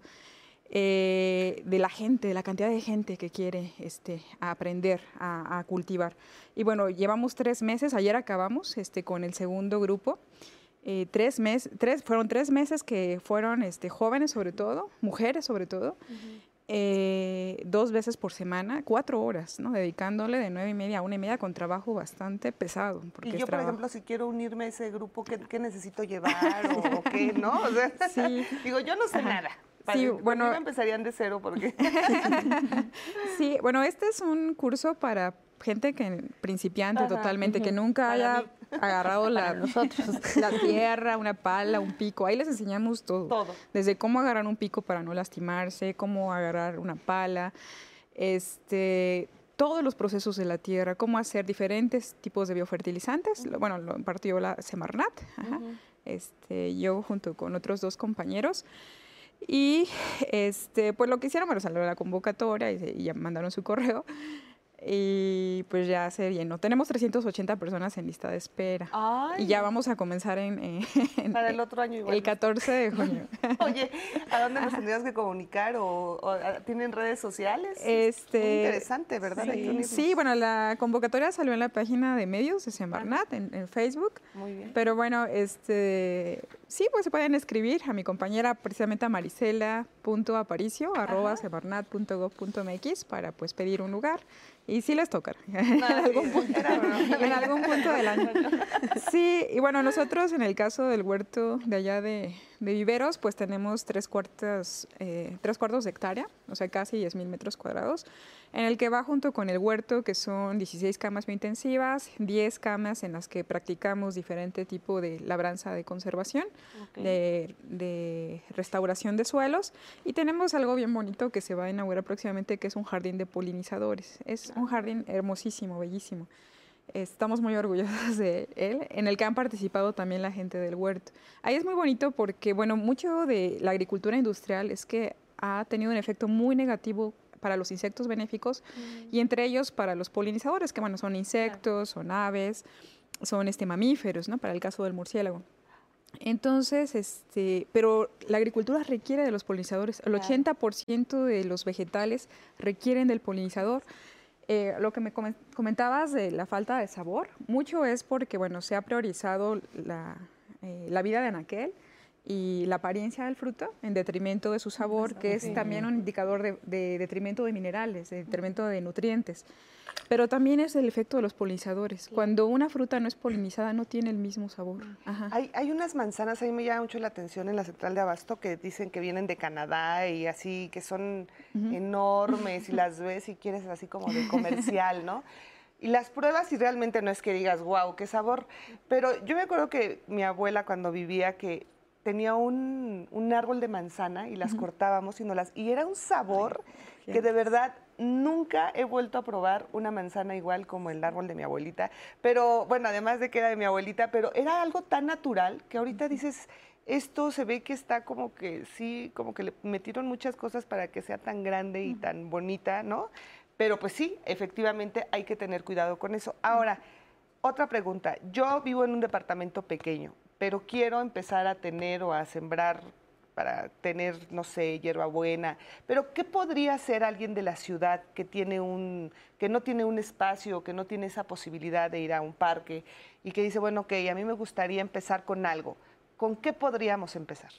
[SPEAKER 8] Eh, de la gente, de la cantidad de gente que quiere este, aprender a, cultivar. Y bueno, llevamos tres meses, ayer acabamos este, con el segundo grupo. Eh, tres meses, tres, fueron tres meses que fueron este, jóvenes sobre todo, mujeres sobre todo, eh, dos veces por semana, cuatro horas, ¿no? Dedicándole de nueve y media a una y media con trabajo bastante pesado.
[SPEAKER 2] Porque y yo, por ejemplo, si quiero unirme a ese grupo, ¿qué, necesito llevar o, [LAUGHS] qué, no? sí. [LAUGHS] digo, yo no sé nada. Sí, bueno, empezarían de cero porque... [LAUGHS]
[SPEAKER 8] sí, bueno, este es un curso para gente que principiante totalmente, que nunca haya [LAUGHS] agarrado la, la tierra, una pala, un pico. Ahí les enseñamos todo. Todo. Desde cómo agarrar un pico para no lastimarse, cómo agarrar una pala, este, todos los procesos de la tierra, cómo hacer diferentes tipos de biofertilizantes. Bueno, lo impartió la Semarnat, este, yo junto con otros dos compañeros. Y este, pues lo que hicieron, bueno, salió la convocatoria y, y ya mandaron su correo y pues ya se llenó. Tenemos 380 personas en lista de espera. Y ya vamos a comenzar en, [LAUGHS]
[SPEAKER 2] Para el otro año igual.
[SPEAKER 8] El 14 de junio. [LAUGHS]
[SPEAKER 2] Oye, ¿a dónde nos tendríamos que comunicar? ¿O, tienen redes sociales?
[SPEAKER 8] Este,
[SPEAKER 2] Muy interesante, ¿verdad?
[SPEAKER 8] Sí, bueno, la convocatoria salió en la página de medios de Sembarnat, en, en, Facebook. Muy bien. Pero bueno, este sí, pues se pueden escribir a mi compañera, precisamente a marisela.aparicio, arroba sebarnat.gov.mx para pues pedir un lugar. Y sí les toca [LAUGHS] en, algún punto, en algún punto del año. [LAUGHS] Sí, y bueno, nosotros en el caso del huerto de allá de, de viveros, pues tenemos tres, cuartas, eh, tres cuartos de hectárea, o sea, casi 10 mil metros cuadrados, en el que va junto con el huerto, que son 16 camas intensivas, 10 camas en las que practicamos diferente tipo de labranza de conservación, de, de, restauración de suelos, y tenemos algo bien bonito que se va a inaugurar próximamente, que es un jardín de polinizadores. Es un jardín hermosísimo, bellísimo. Estamos muy orgullosos de él, en el que han participado también la gente del huerto. Ahí es muy bonito porque, bueno, mucho de la agricultura industrial es que ha tenido un efecto muy negativo para los insectos benéficos y entre ellos para los polinizadores, que bueno, son insectos, son aves, son este, mamíferos, ¿no? Para el caso del murciélago. Entonces, este, pero la agricultura requiere de los polinizadores. El 80% de los vegetales requieren del polinizador. Eh, lo que me comentabas de la falta de sabor, mucho es porque, bueno, se ha priorizado la, eh, la vida de anaquel y la apariencia del fruto en detrimento de su sabor, que es también un indicador de, de, detrimento de minerales, de detrimento de nutrientes. Pero también es el efecto de los polinizadores. Cuando una fruta no es polinizada no tiene el mismo sabor.
[SPEAKER 2] Hay, hay, unas manzanas, ahí me llama mucho la atención en la central de Abasto, que dicen que vienen de Canadá y así, que son enormes y [LAUGHS] las ves y quieres así como de comercial, ¿no? Y las pruebas y realmente no es que digas, wow, qué sabor. Pero yo me acuerdo que mi abuela cuando vivía que tenía un, un árbol de manzana y las cortábamos y no las... Y era un sabor que de verdad nunca he vuelto a probar una manzana igual como el árbol de mi abuelita. Pero bueno, además de que era de mi abuelita, pero era algo tan natural que ahorita dices, esto se ve que está como que sí, como que le metieron muchas cosas para que sea tan grande y tan bonita, ¿no? Pero pues sí, efectivamente hay que tener cuidado con eso. Ahora, otra pregunta. Yo vivo en un departamento pequeño, pero quiero empezar a tener o a sembrar para tener, no sé, hierbabuena, pero ¿qué podría hacer alguien de la ciudad que tiene un que no tiene un espacio, que no tiene esa posibilidad de ir a un parque y que dice, bueno, ok, a mí me gustaría empezar con algo? ¿Con qué podríamos empezar?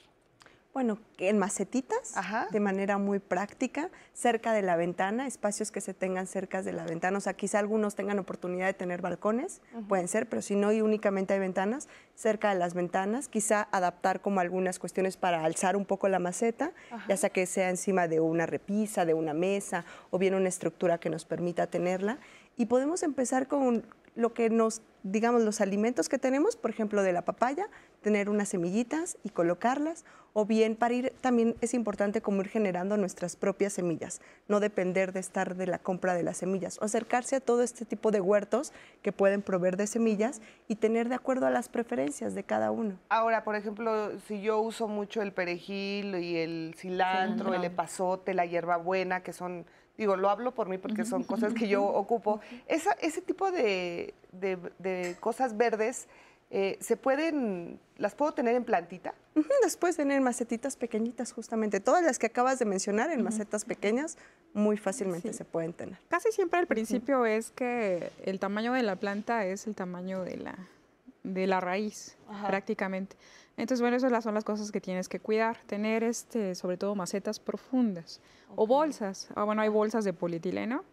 [SPEAKER 7] Bueno, en macetitas, de manera muy práctica, cerca de la ventana, espacios que se tengan cerca de la ventana. O sea, quizá algunos tengan oportunidad de tener balcones, pueden ser, pero si no y únicamente hay ventanas, cerca de las ventanas, quizá adaptar como algunas cuestiones para alzar un poco la maceta, ya sea que sea encima de una repisa, de una mesa, o bien una estructura que nos permita tenerla. Y podemos empezar con lo que nos, digamos, los alimentos que tenemos, por ejemplo, de la papaya, tener unas semillitas y colocarlas, o bien para ir, también es importante como ir generando nuestras propias semillas, no depender de estar de la compra de las semillas, o acercarse a todo este tipo de huertos que pueden proveer de semillas y tener de acuerdo a las preferencias de cada uno.
[SPEAKER 2] Ahora, por ejemplo, si yo uso mucho el perejil y el cilantro, el epazote, la hierbabuena, que son digo, lo hablo por mí porque son cosas que yo [LAUGHS] ocupo, ese tipo de, cosas verdes eh, ¿se pueden, las puedo tener en plantita?
[SPEAKER 7] las puedes tener en macetitas pequeñitas, justamente. Todas las que acabas de mencionar en macetas pequeñas, muy fácilmente se pueden tener.
[SPEAKER 8] Casi siempre al principio es que el tamaño de la planta es el tamaño de la, de la raíz, prácticamente. Entonces, bueno, esas son las cosas que tienes que cuidar. Tener, este, sobre todo, macetas profundas o bolsas. Ah, bueno, hay bolsas de polietileno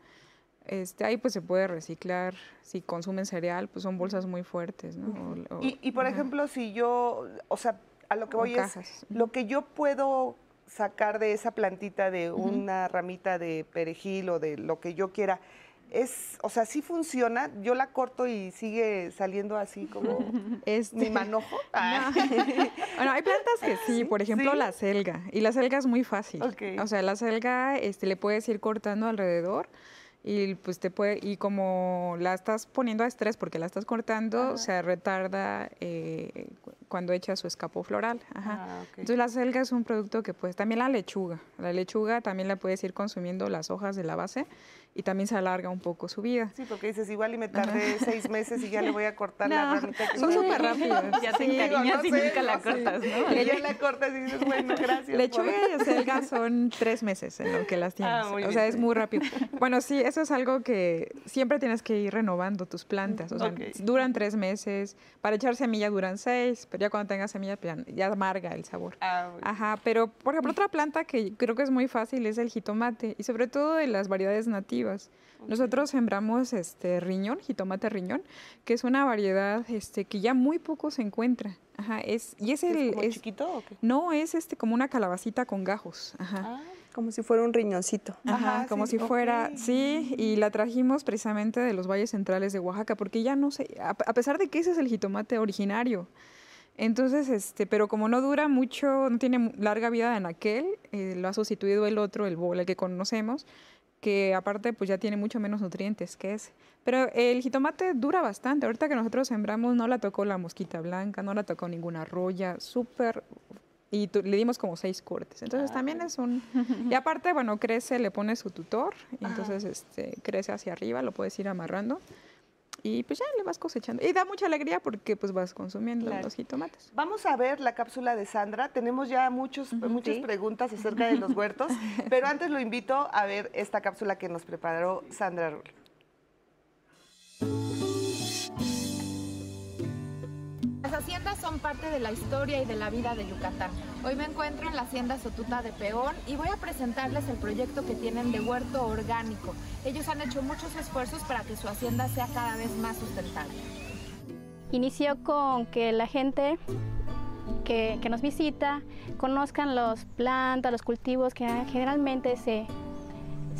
[SPEAKER 8] este, ahí pues se puede reciclar. Si consumen cereal, pues son bolsas muy fuertes, ¿no?
[SPEAKER 2] y, por ejemplo, si yo, o sea, a lo que voy es, lo que yo puedo sacar de esa plantita de una ramita de perejil o de lo que yo quiera, es, o sea, sí funciona, yo la corto y sigue saliendo así como [LAUGHS] este, mi manojo. [LAUGHS]
[SPEAKER 8] Ah. [LAUGHS] bueno, hay plantas que sí, por ejemplo la selga, y la selga es muy fácil. O sea, la selga este, le puedes ir cortando alrededor y pues te puede y como la estás poniendo a estrés porque la estás cortando se retarda eh, cuando echa su escapo floral. Ah, entonces la selga es un producto que pues también la lechuga. La lechuga también la puedes ir consumiendo las hojas de la base y también se alarga un poco su vida.
[SPEAKER 2] Sí, porque dices, igual y me tardé seis meses y ya le voy a cortar la ramita.
[SPEAKER 8] Son súper rápidos.
[SPEAKER 9] Ya te encariñas y nunca la cortas, ¿no?
[SPEAKER 2] Y ya la cortas y dices, bueno, gracias.
[SPEAKER 8] Lechuga y selga son tres meses en lo que las tienes. Ah, o sea, es muy rápido. Bueno, sí, eso es algo que siempre tienes que ir renovando tus plantas. O sea, duran tres meses. Para echar semilla duran seis, pero ya cuando tengas semilla ya, amarga el sabor. Ah, Ajá, pero por ejemplo, otra planta que creo que es muy fácil es el jitomate y sobre todo de las variedades nativas nosotros sembramos este riñón, jitomate riñón, que es una variedad este, que ya muy poco se encuentra. Ajá, es, y es, el.
[SPEAKER 2] ¿Es, chiquito o qué?
[SPEAKER 8] No, es este como una calabacita con gajos. Ajá. Ah.
[SPEAKER 7] Como si fuera un riñoncito.
[SPEAKER 8] Ajá, como si fuera, sí, y la trajimos precisamente de los valles centrales de Oaxaca, porque ya no sé, a, pesar de que ese es el jitomate originario. Entonces, este, pero como no dura mucho, no tiene larga vida en aquel, eh, lo ha sustituido el otro, el bol, el que conocemos, que aparte pues ya tiene mucho menos nutrientes que ese. Pero el jitomate dura bastante. Ahorita que nosotros sembramos no la tocó la mosquita blanca, no la tocó ninguna roya, súper... Y le dimos como seis cortes. Entonces ah, también es un... [LAUGHS] Y aparte, bueno, crece, le pone su tutor, entonces este, crece hacia arriba, lo puedes ir amarrando y pues ya le vas cosechando. Y da mucha alegría porque pues vas consumiendo los jitomates.
[SPEAKER 2] Vamos a ver la cápsula de Sandra. Tenemos ya muchos, muchas preguntas [LAUGHS] acerca de los huertos, [LAUGHS] pero antes lo invito a ver esta cápsula que nos preparó Sandra Rull.
[SPEAKER 13] Las haciendas son parte de la historia y de la vida de Yucatán. Hoy me encuentro en la hacienda Sotuta de Peón y voy a presentarles el proyecto que tienen de huerto orgánico. Ellos han hecho muchos esfuerzos para que su hacienda sea cada vez más sustentable.
[SPEAKER 14] Inició con que la gente que, que nos visita conozcan las plantas, los cultivos que generalmente se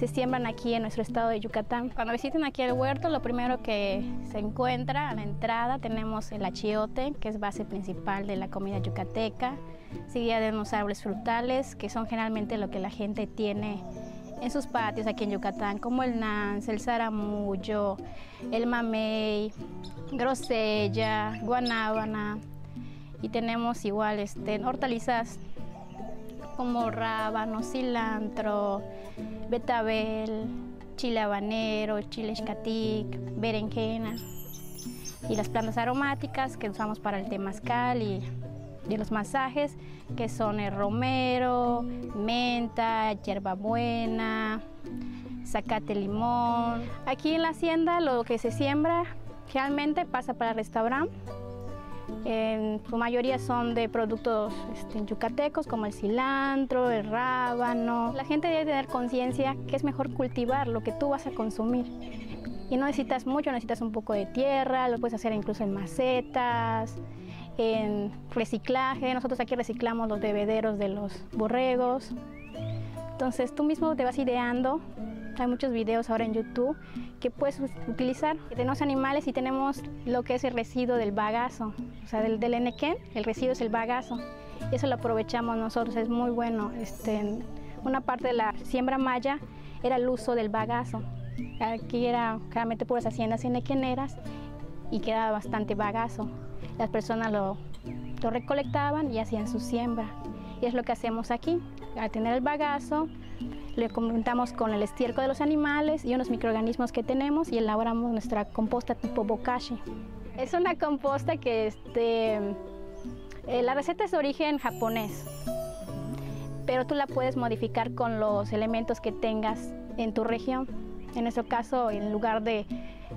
[SPEAKER 14] se siembran aquí en nuestro estado de Yucatán. Cuando visiten aquí el huerto, lo primero que se encuentra a la entrada tenemos el achiote, que es base principal de la comida yucateca. Seguida de unos árboles frutales, que son generalmente lo que la gente tiene en sus patios aquí en Yucatán, como el nance, el zaramullo, el mamey, grosella, guanábana. Y tenemos igual este, hortalizas como rábano, cilantro, betabel, chile habanero, chile xcatic, berenjena y las plantas aromáticas que usamos para el temazcal y, y los masajes que son el romero, menta, hierbabuena, zacate limón. Aquí en la hacienda lo que se siembra realmente pasa para el restaurante su mayoría son de productos este, yucatecos como el cilantro, el rábano. La gente debe tener conciencia que es mejor cultivar lo que tú vas a consumir. Y no necesitas mucho, necesitas un poco de tierra, lo puedes hacer incluso en macetas, en reciclaje. Nosotros aquí reciclamos los bebederos de los borregos. Entonces tú mismo te vas ideando hay muchos videos ahora en YouTube que puedes utilizar. Tenemos animales y tenemos lo que es el residuo del bagazo, o sea, del, del enequén, el residuo es el bagazo. Eso lo aprovechamos nosotros, es muy bueno. Este, una parte de la siembra maya era el uso del bagazo. Aquí era claramente puras haciendas enequeneras y quedaba bastante bagazo. Las personas lo, lo recolectaban y hacían su siembra. Y es lo que hacemos aquí. Al tener el bagazo, le complementamos con el estiércol de los animales y unos microorganismos que tenemos y elaboramos nuestra composta tipo bokashi. Es una composta que este, eh, la receta es de origen japonés, pero tú la puedes modificar con los elementos que tengas en tu región. En nuestro caso, en lugar de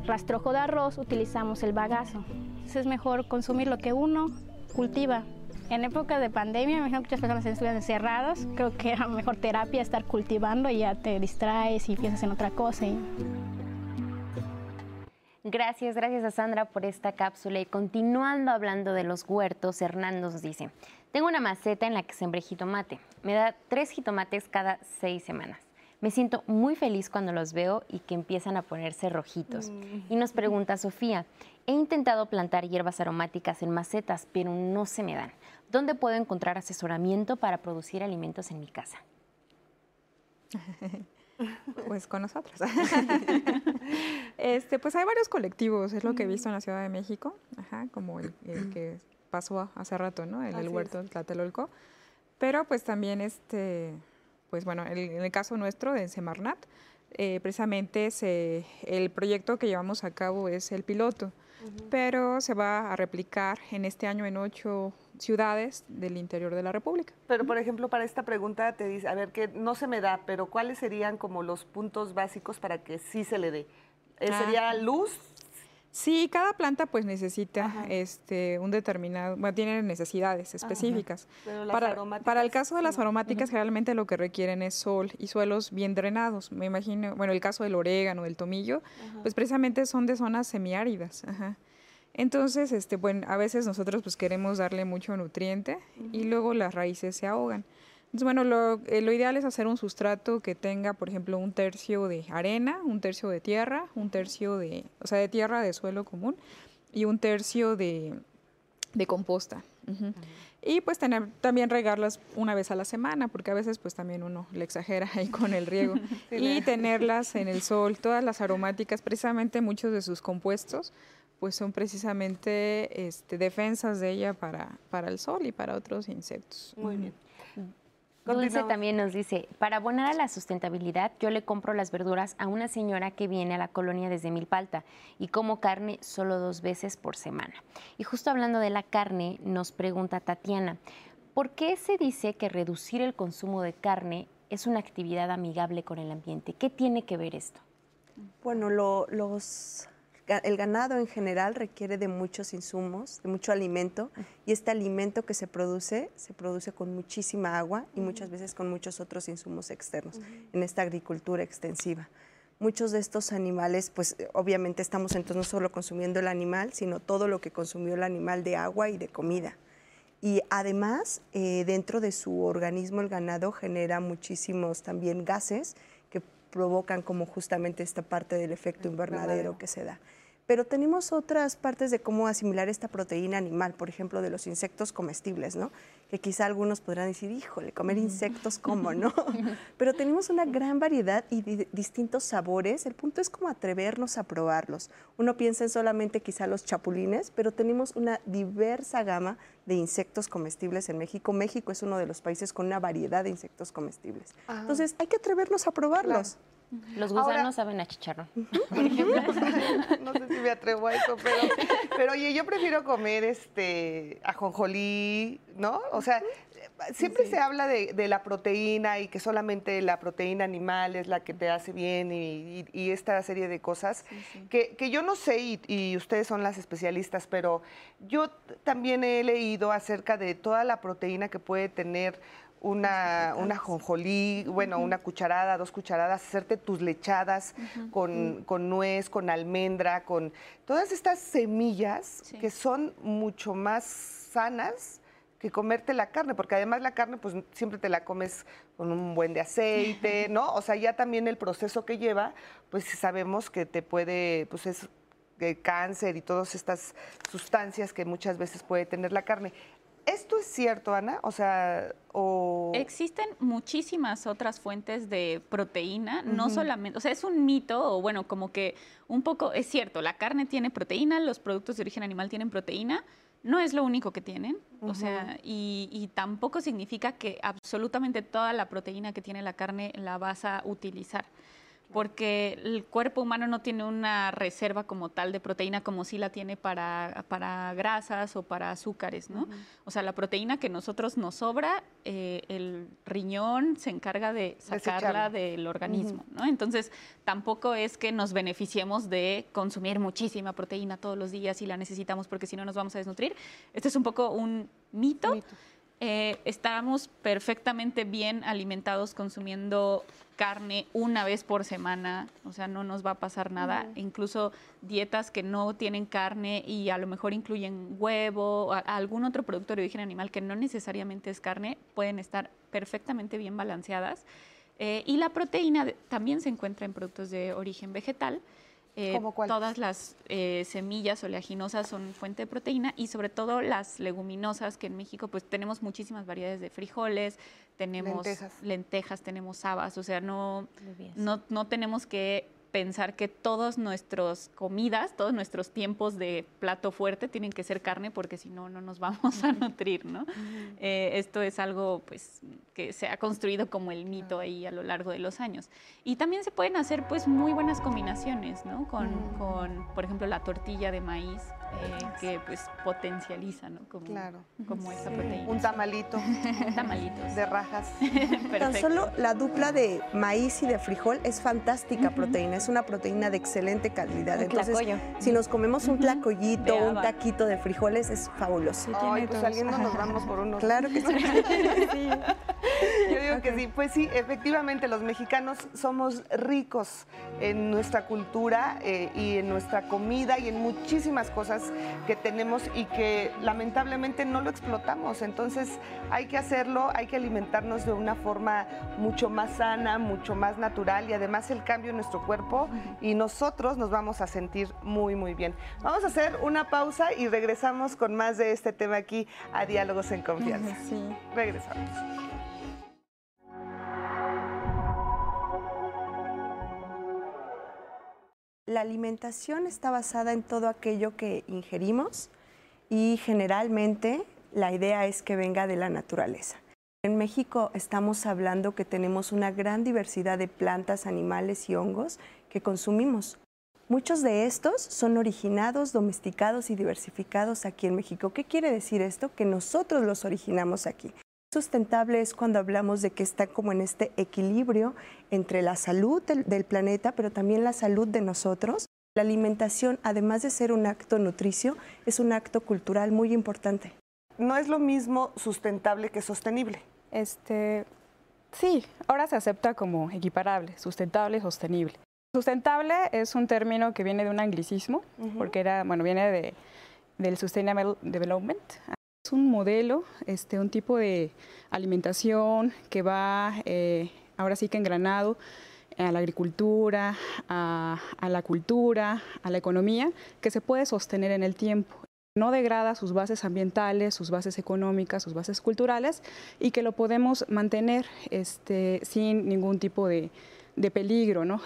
[SPEAKER 14] rastrojo de arroz, utilizamos el bagazo. Entonces es mejor consumir lo que uno cultiva. En época de pandemia, me imagino que muchas personas estuvieron encerradas. Creo que era mejor terapia estar cultivando y ya te distraes y piensas en otra cosa.
[SPEAKER 3] Gracias, gracias a Sandra por esta cápsula. Y continuando hablando de los huertos, Hernando nos dice, tengo una maceta en la que sembré jitomate. Me da tres jitomates cada seis semanas. Me siento muy feliz cuando los veo y que empiezan a ponerse rojitos. Mm. Y nos pregunta Sofía, he intentado plantar hierbas aromáticas en macetas, pero no se me dan. ¿Dónde puedo encontrar asesoramiento para producir alimentos en mi casa? [LAUGHS]
[SPEAKER 8] Pues con nosotros. [LAUGHS] este, pues hay varios colectivos, es lo que he visto en la Ciudad de México, como el, que pasó hace rato, ¿no? En el huerto de Tlatelolco. Pero pues también, este, pues bueno, en el caso nuestro de Semarnat, eh, precisamente el proyecto que llevamos a cabo es el piloto, pero se va a replicar en este año en ocho ciudades del interior de la República.
[SPEAKER 2] Pero, por ejemplo, para esta pregunta te dice, a ver, que no se me da, pero ¿cuáles serían como los puntos básicos para que sí se le dé? Eh, ah. ¿Sería luz?
[SPEAKER 8] Sí, cada planta pues necesita este un determinado, bueno, tiene necesidades específicas. para, para el caso de las aromáticas, generalmente lo que requieren es sol y suelos bien drenados. Me imagino, bueno, el caso del orégano, del tomillo, pues precisamente son de zonas semiáridas. Ajá. Entonces, este, bueno, a veces nosotros pues queremos darle mucho nutriente y luego las raíces se ahogan. Entonces, bueno, lo, eh, lo, ideal es hacer un sustrato que tenga, por ejemplo, un tercio de arena, un tercio de tierra, un tercio de, o sea, de tierra de suelo común y un tercio de, de composta. Y pues tener, también regarlas una vez a la semana, porque a veces pues también uno le exagera [LAUGHS] ahí con el riego. [LAUGHS] y tenerlas en el sol, todas las aromáticas, precisamente muchos de sus compuestos pues son precisamente este, defensas de ella para, para el sol y para otros insectos.
[SPEAKER 3] Muy bien. Dulce también nos dice, para abonar a la sustentabilidad, yo le compro las verduras a una señora que viene a la colonia desde Milpalta y como carne solo dos veces por semana. Y justo hablando de la carne, nos pregunta Tatiana, ¿por qué se dice que reducir el consumo de carne es una actividad amigable con el ambiente? ¿Qué tiene que ver esto?
[SPEAKER 7] Bueno, los el ganado en general requiere de muchos insumos, de mucho alimento, y este alimento que se produce, se produce con muchísima agua y muchas veces con muchos otros insumos externos en esta agricultura extensiva. Muchos de estos animales, pues obviamente estamos entonces no solo consumiendo el animal, sino todo lo que consumió el animal de agua y de comida. Y además, eh, dentro de su organismo el ganado genera muchísimos también gases que provocan como justamente esta parte del efecto invernadero que se da. Pero tenemos otras partes de cómo asimilar esta proteína animal, por ejemplo, de los insectos comestibles, ¿no? Que quizá algunos podrán decir, híjole, comer insectos, ¿cómo [LAUGHS] no? Pero tenemos una gran variedad y distintos sabores. El punto es como atrevernos a probarlos. Uno piensa en solamente quizá los chapulines, pero tenemos una diversa gama de insectos comestibles en México. México es uno de los países con una variedad de insectos comestibles. Ah. Entonces, hay que atrevernos a probarlos.
[SPEAKER 3] Los gusanos saben a chicharrón, [LAUGHS] [LAUGHS]
[SPEAKER 2] no sé si me atrevo a eso, pero, pero oye, yo prefiero comer este ajonjolí, ¿no? O sea, siempre se habla de, la proteína y que solamente la proteína animal es la que te hace bien y, esta serie de cosas Que, que, yo no sé y, y, ustedes son las especialistas, pero yo también he leído acerca de toda la proteína que puede tener una, una jonjolí, bueno, una cucharada, dos cucharadas, hacerte tus lechadas con, nuez, con almendra, con todas estas semillas que son mucho más sanas que comerte la carne, porque además la carne pues siempre te la comes con un buen de aceite, [LAUGHS] ¿no? O sea, ya también el proceso que lleva, pues sabemos que te puede, pues es eh, cáncer y todas estas sustancias que muchas veces puede tener la carne. ¿Esto es cierto, Ana? O sea, o...
[SPEAKER 9] Existen muchísimas otras fuentes de proteína, no solamente, o sea, es un mito, o bueno, como que un poco, es cierto, la carne tiene proteína, los productos de origen animal tienen proteína, no es lo único que tienen, o sea, y, y, tampoco significa que absolutamente toda la proteína que tiene la carne la vas a utilizar. Porque el cuerpo humano no tiene una reserva como tal de proteína como sí la tiene para, para grasas o para azúcares, ¿no? O sea, la proteína que nosotros nos sobra, eh, el riñón se encarga de sacarla del organismo, ¿no? Entonces, tampoco es que nos beneficiemos de consumir muchísima proteína todos los días y la necesitamos porque si no nos vamos a desnutrir. Este es un poco un mito. Eh, estamos perfectamente bien alimentados consumiendo carne una vez por semana, o sea, no nos va a pasar nada. Incluso dietas que no tienen carne y a lo mejor incluyen huevo o algún otro producto de origen animal que no necesariamente es carne, pueden estar perfectamente bien balanceadas. Eh, y la proteína también se encuentra en productos de origen vegetal. Eh, todas las eh, semillas oleaginosas son fuente de proteína y sobre todo las leguminosas, que en México pues tenemos muchísimas variedades de frijoles, tenemos lentejas, tenemos habas, o sea, no, no, no tenemos que pensar que todas nuestras comidas, todos nuestros tiempos de plato fuerte tienen que ser carne porque si no, no nos vamos a nutrir, ¿no? Eh, esto es algo pues, que se ha construido como el mito ahí a lo largo de los años. Y también se pueden hacer pues muy buenas combinaciones, ¿no? Con, con por ejemplo, la tortilla de maíz eh, que pues potencializa, ¿no? Como,
[SPEAKER 2] claro.
[SPEAKER 9] como esa proteína.
[SPEAKER 2] Un tamalito. [LAUGHS]
[SPEAKER 9] Tamalitos.
[SPEAKER 2] De rajas. [LAUGHS]
[SPEAKER 7] Tan solo la dupla de maíz y de frijol es fantástica proteína, es una proteína de excelente calidad. Entonces, si nos comemos un tlacoyito, un taquito de frijoles, es fabuloso.
[SPEAKER 2] Ay, pues saliendo nos vamos por unos.
[SPEAKER 7] Claro que sí. [LAUGHS]
[SPEAKER 2] sí. Yo digo que sí, pues sí, efectivamente los mexicanos somos ricos en nuestra cultura eh, y en nuestra comida y en muchísimas cosas que tenemos y que lamentablemente no lo explotamos. Entonces hay que hacerlo, hay que alimentarnos de una forma mucho más sana, mucho más natural y además el cambio en nuestro cuerpo y nosotros nos vamos a sentir muy, muy bien. Vamos a hacer una pausa y regresamos con más de este tema aquí a Diálogos en Confianza.
[SPEAKER 7] Sí.
[SPEAKER 2] Regresamos.
[SPEAKER 7] La alimentación está basada en todo aquello que ingerimos y generalmente la idea es que venga de la naturaleza. En México estamos hablando que tenemos una gran diversidad de plantas, animales y hongos que consumimos. Muchos de estos son originados, domesticados y diversificados aquí en México. ¿Qué quiere decir esto? Que nosotros los originamos aquí sustentable es cuando hablamos de que está como en este equilibrio entre la salud del, planeta, pero también la salud de nosotros. La alimentación, además de ser un acto nutricio, es un acto cultural muy importante.
[SPEAKER 2] No es lo mismo sustentable que sostenible.
[SPEAKER 8] Este, sí, ahora se acepta como equiparable, sustentable y sostenible. Sustentable es un término que viene de un anglicismo, porque era, bueno, viene de, del Sustainable Development, es un modelo, este, un tipo de alimentación que va eh, ahora sí que engranado a la agricultura, a, la cultura, a la economía, que se puede sostener en el tiempo. No degrada sus bases ambientales, sus bases económicas, sus bases culturales y que lo podemos mantener este, sin ningún tipo de, de peligro. ¿no?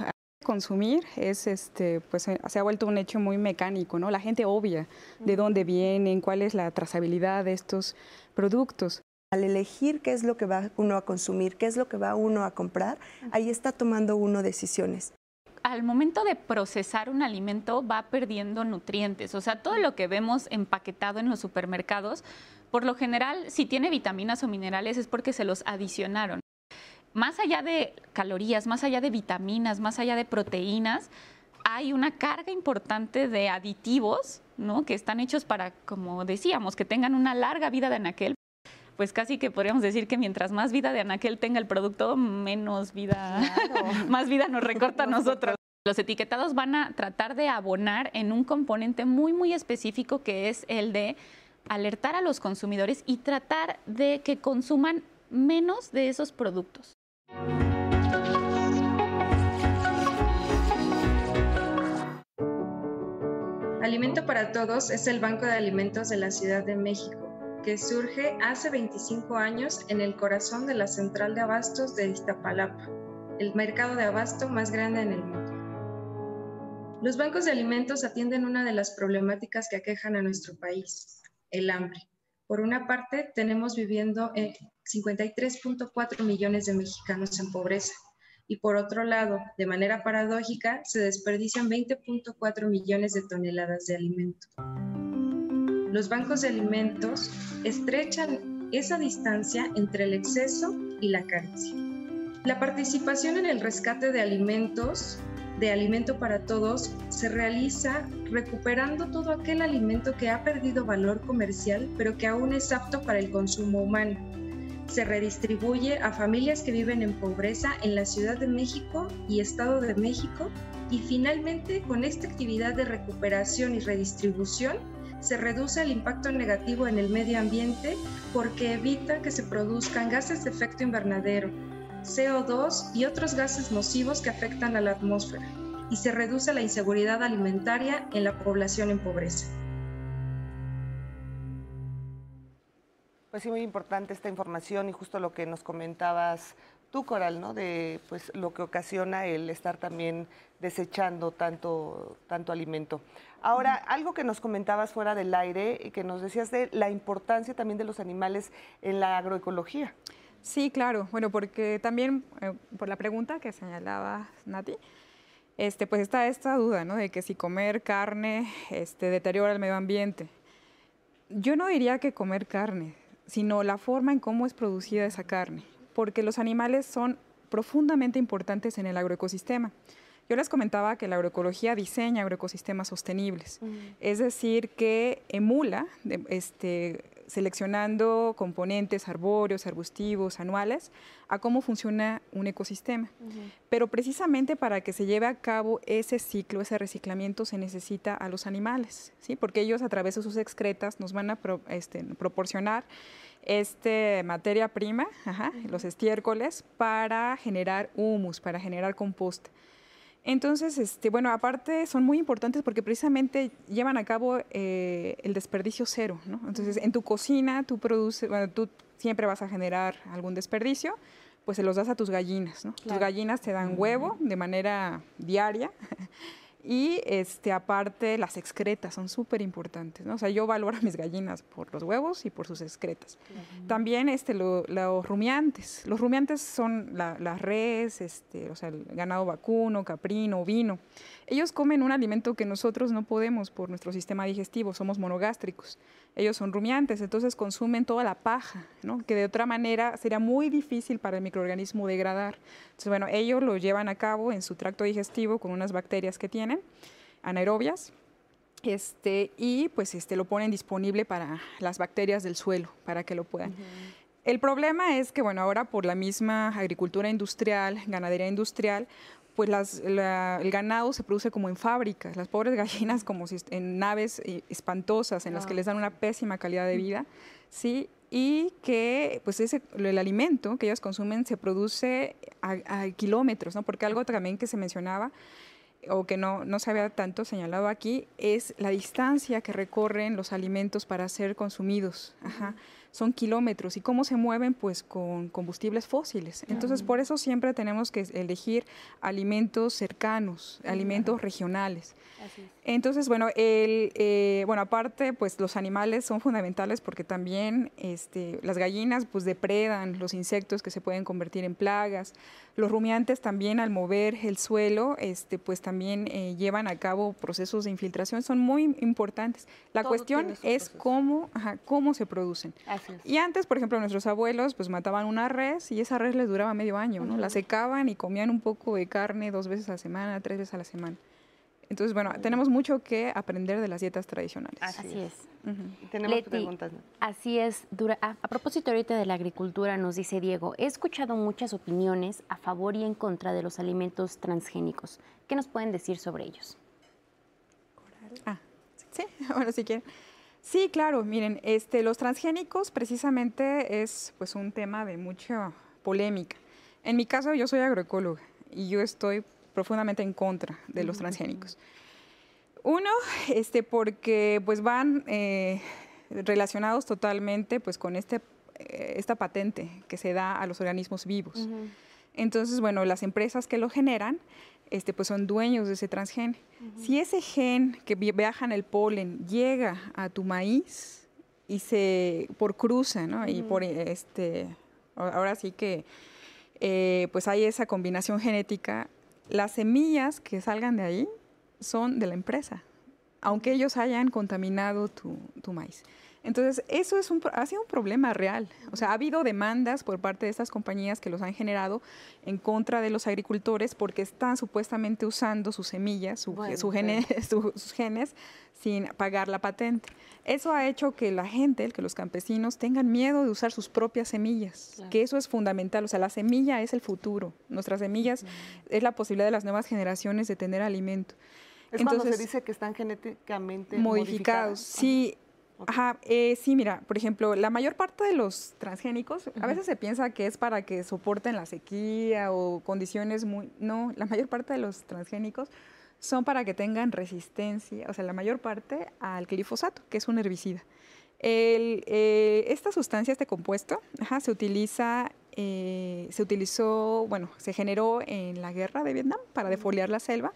[SPEAKER 8] Consumir es este pues eh, se ha vuelto un hecho muy mecánico no la gente obvia de dónde vienen cuál es la trazabilidad de estos productos.
[SPEAKER 7] Al elegir qué es lo que va uno a consumir qué es lo que va uno a comprar ahí está tomando uno decisiones.
[SPEAKER 9] Al momento de procesar un alimento va perdiendo nutrientes. O sea todo lo que vemos empaquetado en los supermercados por lo general si tiene vitaminas o minerales es porque se los adicionaron más allá de calorías, más allá de vitaminas, más allá de proteínas, hay una carga importante de aditivos, ¿no? Que están hechos para, como decíamos, que tengan una larga vida de anaquel. Pues casi que podríamos decir que mientras más vida de anaquel tenga el producto, menos vida, [LAUGHS] más vida nos recorta a nosotros. Los etiquetados van a tratar de abonar en un componente muy, muy específico que es el de alertar a los consumidores y tratar de que consuman menos de esos productos.
[SPEAKER 15] Alimento para Todos es el Banco de Alimentos de la Ciudad de México, que surge hace 25 años en el corazón de la central de abastos de Iztapalapa, el mercado de abasto más grande en el mundo. Los bancos de alimentos atienden una de las problemáticas que aquejan a nuestro país, el hambre. Por una parte, tenemos viviendo 53.4 millones de mexicanos en pobreza y por otro lado, de manera paradójica, se desperdician 20.4 millones de toneladas de alimento. Los bancos de alimentos estrechan esa distancia entre el exceso y la carencia. La participación en el rescate de alimentos, de alimento para todos, se realiza recuperando todo aquel alimento que ha perdido valor comercial, pero que aún es apto para el consumo humano. Se redistribuye a familias que viven en pobreza en la Ciudad de México y Estado de México. Y finalmente con esta actividad de recuperación y redistribución se reduce el impacto negativo en el medio ambiente porque evita que se produzcan gases de efecto invernadero, CO2 y otros gases nocivos que afectan a la atmósfera y se reduce la inseguridad alimentaria en la población en pobreza.
[SPEAKER 2] Pues sí, muy importante esta información y justo lo que nos comentabas tú, Coral, ¿no? De pues lo que ocasiona el estar también desechando tanto, tanto alimento. Ahora, algo que nos comentabas fuera del aire y que nos decías de la importancia también de los animales en la agroecología.
[SPEAKER 8] Sí, claro. Bueno, porque también eh, por la pregunta que señalaba Nati, este, pues está esta duda, ¿no? De que si comer carne este, deteriora el medio ambiente. Yo no diría que comer carne, sino la forma en cómo es producida esa carne, porque los animales son profundamente importantes en el agroecosistema. Yo les comentaba que la agroecología diseña agroecosistemas sostenibles, es decir, que emula, este, seleccionando componentes arbóreos, arbustivos, anuales, a cómo funciona un ecosistema. Pero precisamente para que se lleve a cabo ese ciclo, ese reciclamiento, se necesita a los animales, ¿sí? porque ellos a través de sus excretas nos van a este, proporcionar este materia prima, los estiércoles, para generar humus, para generar composta. Entonces, este, bueno, aparte son muy importantes porque precisamente llevan a cabo eh, el desperdicio cero, ¿no? Entonces, en tu cocina tú produces, bueno, tú siempre vas a generar algún desperdicio, pues se los das a tus gallinas, ¿no? Tus gallinas te dan huevo de manera diaria [LAUGHS] Y este, aparte, las excretas son súper importantes. ¿no? O sea, yo valoro a mis gallinas por los huevos y por sus excretas. También este, los rumiantes. Los rumiantes son la, las res, este, o sea, el ganado vacuno, caprino, vino. Ellos comen un alimento que nosotros no podemos por nuestro sistema digestivo, somos monogástricos. Ellos son rumiantes, entonces consumen toda la paja, ¿no? que de otra manera sería muy difícil para el microorganismo degradar. Entonces, bueno, ellos lo llevan a cabo en su tracto digestivo con unas bacterias que tienen, anaerobias, este, y pues este, lo ponen disponible para las bacterias del suelo, para que lo puedan. El problema es que, bueno, ahora por la misma agricultura industrial, ganadería industrial, pues el ganado se produce como en fábricas, las pobres gallinas como si en naves eh, espantosas en las que les dan una pésima calidad de vida, ¿sí? Y que pues ese, el alimento que ellas consumen se produce a, kilómetros, ¿no? Porque algo también que se mencionaba o que no, no se había tanto señalado aquí es la distancia que recorren los alimentos para ser consumidos. Ajá son kilómetros y cómo se mueven pues con combustibles fósiles. Entonces por eso siempre tenemos que elegir alimentos cercanos, alimentos regionales. Entonces, bueno, el, eh, bueno, aparte, pues los animales son fundamentales porque también este, las gallinas pues depredan los insectos que se pueden convertir en plagas. Los rumiantes también al mover el suelo, este, pues también eh, llevan a cabo procesos de infiltración, son muy importantes. La cuestión es cómo, cómo se producen. Y antes, por ejemplo, nuestros abuelos pues mataban una res y esa res les duraba medio año, ¿no? La secaban y comían un poco de carne dos veces a la semana, tres veces a la semana. Entonces, bueno, tenemos mucho que aprender de las dietas tradicionales.
[SPEAKER 3] Así, es.
[SPEAKER 2] Tenemos preguntas.
[SPEAKER 3] Así es. a, propósito ahorita de la agricultura, nos dice Diego, he escuchado muchas opiniones a favor y en contra de los alimentos transgénicos. ¿Qué nos pueden decir sobre ellos?
[SPEAKER 8] Ah, sí, [LAUGHS] bueno, si quieren. Sí, claro, miren, este, los transgénicos precisamente es pues un tema de mucha polémica. En mi caso, yo soy agroecóloga y yo estoy profundamente en contra de los transgénicos. Uno, este, porque pues van eh, relacionados totalmente pues con este, eh, esta patente que se da a los organismos vivos. Entonces, bueno, las empresas que lo generan, este, pues son dueños de ese transgen. Si ese gen que viaja en el polen llega a tu maíz y se por cruza, ¿no? Y por este, ahora sí que eh, pues hay esa combinación genética. Las semillas que salgan de ahí son de la empresa, aunque ellos hayan contaminado tu, tu maíz. Entonces, eso es un, ha sido un problema real. O sea, ha habido demandas por parte de estas compañías que los han generado en contra de los agricultores porque están supuestamente usando sus semillas, su, [LAUGHS] sus genes, sin pagar la patente. Eso ha hecho que la gente, que los campesinos tengan miedo de usar sus propias semillas, que eso es fundamental. O sea, la semilla es el futuro. Nuestras semillas es la posibilidad de las nuevas generaciones de tener alimento.
[SPEAKER 2] Es Entonces, cuando se dice que están genéticamente modificados. modificados.
[SPEAKER 8] Sí, Ajá, eh, sí, mira, por ejemplo, la mayor parte de los transgénicos, a veces se piensa que es para que soporten la sequía o condiciones muy... No, la mayor parte de los transgénicos son para que tengan resistencia, o sea, la mayor parte al glifosato, que es un herbicida. Eh, esta sustancia, este compuesto, se utiliza, eh, se utilizó, bueno, se generó en la guerra de Vietnam para defoliar la selva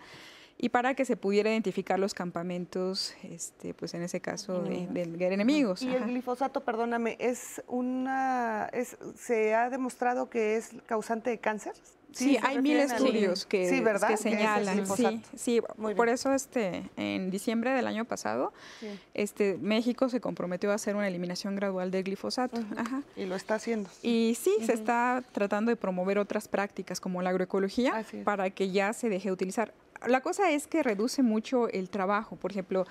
[SPEAKER 8] y para que se pudiera identificar los campamentos, este, pues en ese caso, de, enemigos.
[SPEAKER 2] Y el glifosato, perdóname, es una, es, se ha demostrado que es causante de cáncer.
[SPEAKER 8] Sí, hay mil estudios que, que, señalan. Sí, sí por eso este, en diciembre del año pasado, este, México se comprometió a hacer una eliminación gradual del glifosato.
[SPEAKER 2] Y lo está haciendo.
[SPEAKER 8] Y sí, se está tratando de promover otras prácticas como la agroecología para que ya se deje de utilizar la cosa es que reduce mucho el trabajo. Por ejemplo,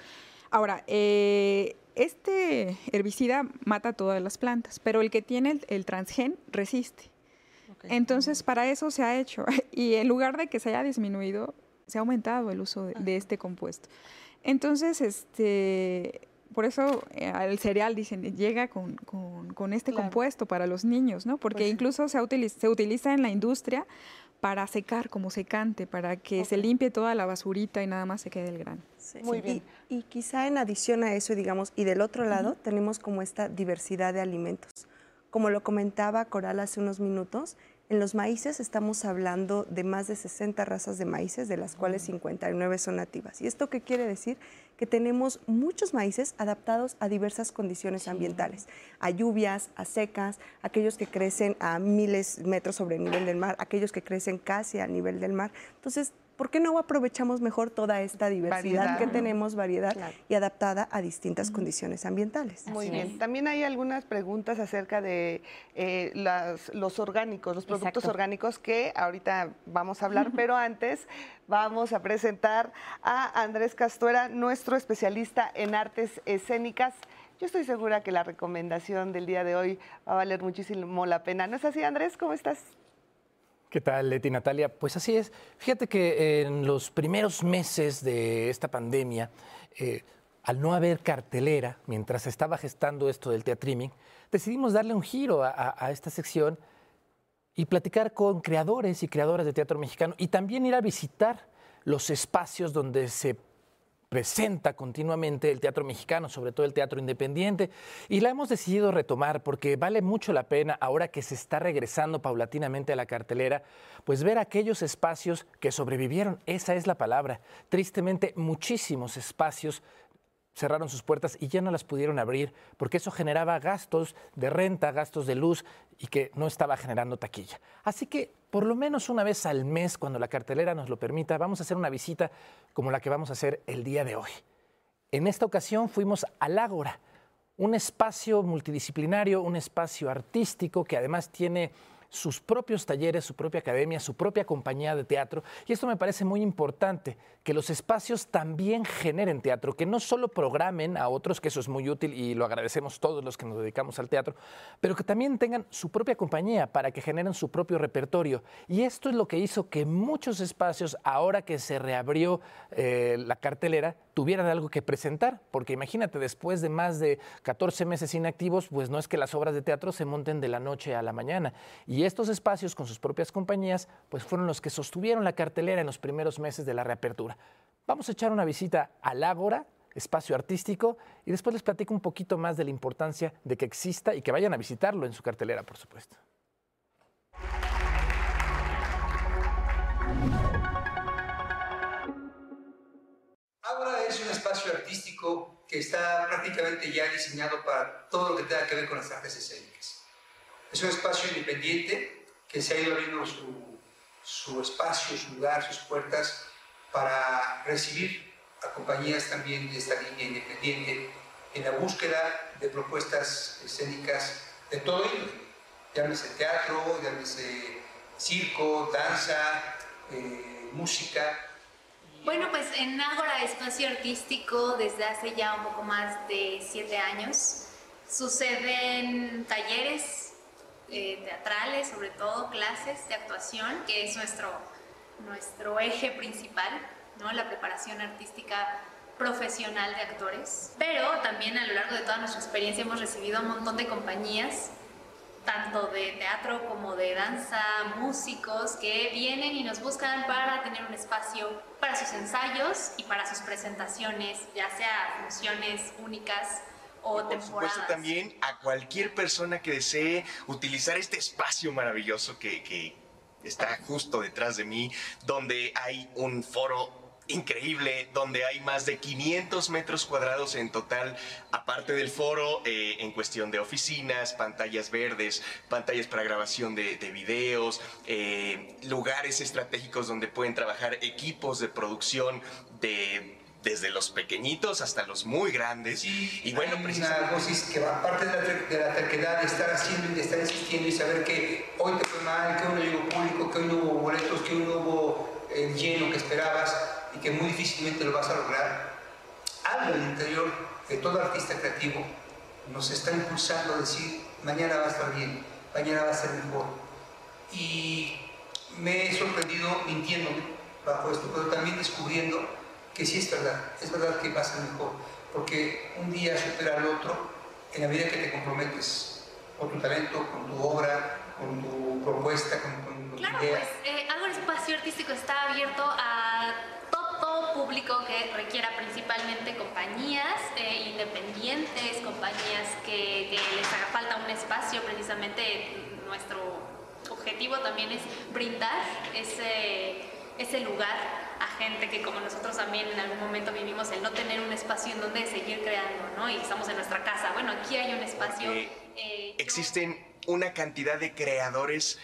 [SPEAKER 8] ahora, eh, este herbicida mata todas las plantas, pero el que tiene el, transgen resiste. Entonces, para eso se ha hecho. [LAUGHS] Y en lugar de que se haya disminuido, se ha aumentado el uso de, este compuesto. Entonces, este, por eso eh, el cereal, dicen, llega con, este compuesto para los niños, ¿no? Porque pues incluso se, se utiliza en la industria para secar como secante, para que se limpie toda la basurita y nada más se quede el grano.
[SPEAKER 7] Muy bien. Y, quizá en adición a eso, digamos, y del otro lado tenemos como esta diversidad de alimentos. Como lo comentaba Coral hace unos minutos, en los maíces estamos hablando de más de 60 razas de maíces, de las cuales 59 son nativas. ¿Y esto qué quiere decir? Que tenemos muchos maíces adaptados a diversas condiciones ambientales, a lluvias, a secas, aquellos que crecen a miles de metros sobre el nivel del mar, aquellos que crecen casi al nivel del mar. Entonces, ¿por qué no aprovechamos mejor toda esta diversidad que tenemos, variedad y adaptada a distintas condiciones ambientales?
[SPEAKER 2] Muy bien. También hay algunas preguntas acerca de eh, los orgánicos, los productos orgánicos que ahorita vamos a hablar, pero antes vamos a presentar a Andrés Castuera, nuestro especialista en artes escénicas. Yo estoy segura que la recomendación del día de hoy va a valer muchísimo la pena. ¿No es así, Andrés? ¿Cómo estás?
[SPEAKER 16] ¿Qué tal, Leti Natalia? Pues así es. Fíjate que en los primeros meses de esta pandemia, eh, al no haber cartelera, mientras estaba gestando esto del teatriming, decidimos darle un giro a, a esta sección y platicar con creadores y creadoras de teatro mexicano y también ir a visitar los espacios donde se presenta continuamente el teatro mexicano, sobre todo el teatro independiente, y la hemos decidido retomar porque vale mucho la pena, ahora que se está regresando paulatinamente a la cartelera, pues ver aquellos espacios que sobrevivieron, esa es la palabra. Tristemente, muchísimos espacios cerraron sus puertas y ya no las pudieron abrir porque eso generaba gastos de renta, gastos de luz y que no estaba generando taquilla. Así que por lo menos una vez al mes, cuando la cartelera nos lo permita, vamos a hacer una visita como la que vamos a hacer el día de hoy. En esta ocasión fuimos al Ágora, un espacio multidisciplinario, un espacio artístico que además tiene sus propios talleres, su propia academia, su propia compañía de teatro. Y esto me parece muy importante, que los espacios también generen teatro, que no solo programen a otros, que eso es muy útil y lo agradecemos todos los que nos dedicamos al teatro, pero que también tengan su propia compañía para que generen su propio repertorio. Y esto es lo que hizo que muchos espacios, ahora que se reabrió eh, la cartelera, tuvieran algo que presentar, porque imagínate, después de más de 14 meses inactivos, pues no es que las obras de teatro se monten de la noche a la mañana. Y estos espacios con sus propias compañías, pues fueron los que sostuvieron la cartelera en los primeros meses de la reapertura. Vamos a echar una visita al Ágora, espacio artístico, y después les platico un poquito más de la importancia de que exista y que vayan a visitarlo en su cartelera, por supuesto.
[SPEAKER 17] Ágora es un espacio artístico que está prácticamente ya diseñado para todo lo que tenga que ver con las artes escénicas. Es un espacio independiente que se ha ido abriendo su, espacio, su lugar, sus puertas para recibir a compañías también de esta línea independiente en la búsqueda de propuestas escénicas de todo ello. Llámese teatro, llámese circo, danza, eh, música.
[SPEAKER 18] Bueno, pues en Ágora Espacio Artístico desde hace ya un poco más de siete años suceden talleres eh, teatrales, sobre todo clases de actuación, que es nuestro, nuestro eje principal, ¿no? la preparación artística profesional de actores. Pero también a lo largo de toda nuestra experiencia hemos recibido un montón de compañías tanto de teatro como de danza, músicos que vienen y nos buscan para tener un espacio para sus ensayos y para sus presentaciones, ya sea funciones únicas o
[SPEAKER 19] por
[SPEAKER 18] temporadas.
[SPEAKER 19] supuesto también a cualquier persona que desee utilizar este espacio maravilloso que, que está justo detrás de mí, donde hay un foro increíble, donde hay más de 500 metros cuadrados en total, aparte del foro, eh, en cuestión de oficinas, pantallas verdes, pantallas para grabación de, de videos, eh, lugares estratégicos donde pueden trabajar equipos de producción de desde los pequeñitos hasta los muy grandes. y bueno,
[SPEAKER 17] Hay una dosis que va parte de la, de la terquedad de estar haciendo y de estar insistiendo y saber que hoy te fue mal, que hoy no llegó público, que hoy no hubo boletos, que hoy no hubo el lleno que esperabas y que muy difícilmente lo vas a lograr. Algo en el interior de todo artista creativo nos está impulsando a decir, mañana va a estar bien, mañana va a ser mejor. Y me he sorprendido mintiéndome bajo esto, pero también descubriendo que sí es verdad, es verdad que va a ser mejor, porque un día supera al otro en la medida que te comprometes con tu talento, con tu obra, con tu propuesta, con, con- con
[SPEAKER 18] Claro,
[SPEAKER 17] tu idea.
[SPEAKER 18] pues eh, Ágora Espacio Artístico está abierto a todo público que requiera principalmente compañías eh, independientes, compañías que, que les haga falta un espacio. Precisamente nuestro objetivo también es brindar ese, ese lugar a gente que como nosotros también en algún momento vivimos el no tener un espacio en donde seguir creando, ¿no? Y estamos en nuestra casa. Bueno, aquí hay un espacio. eh,
[SPEAKER 19] existen una cantidad de creadores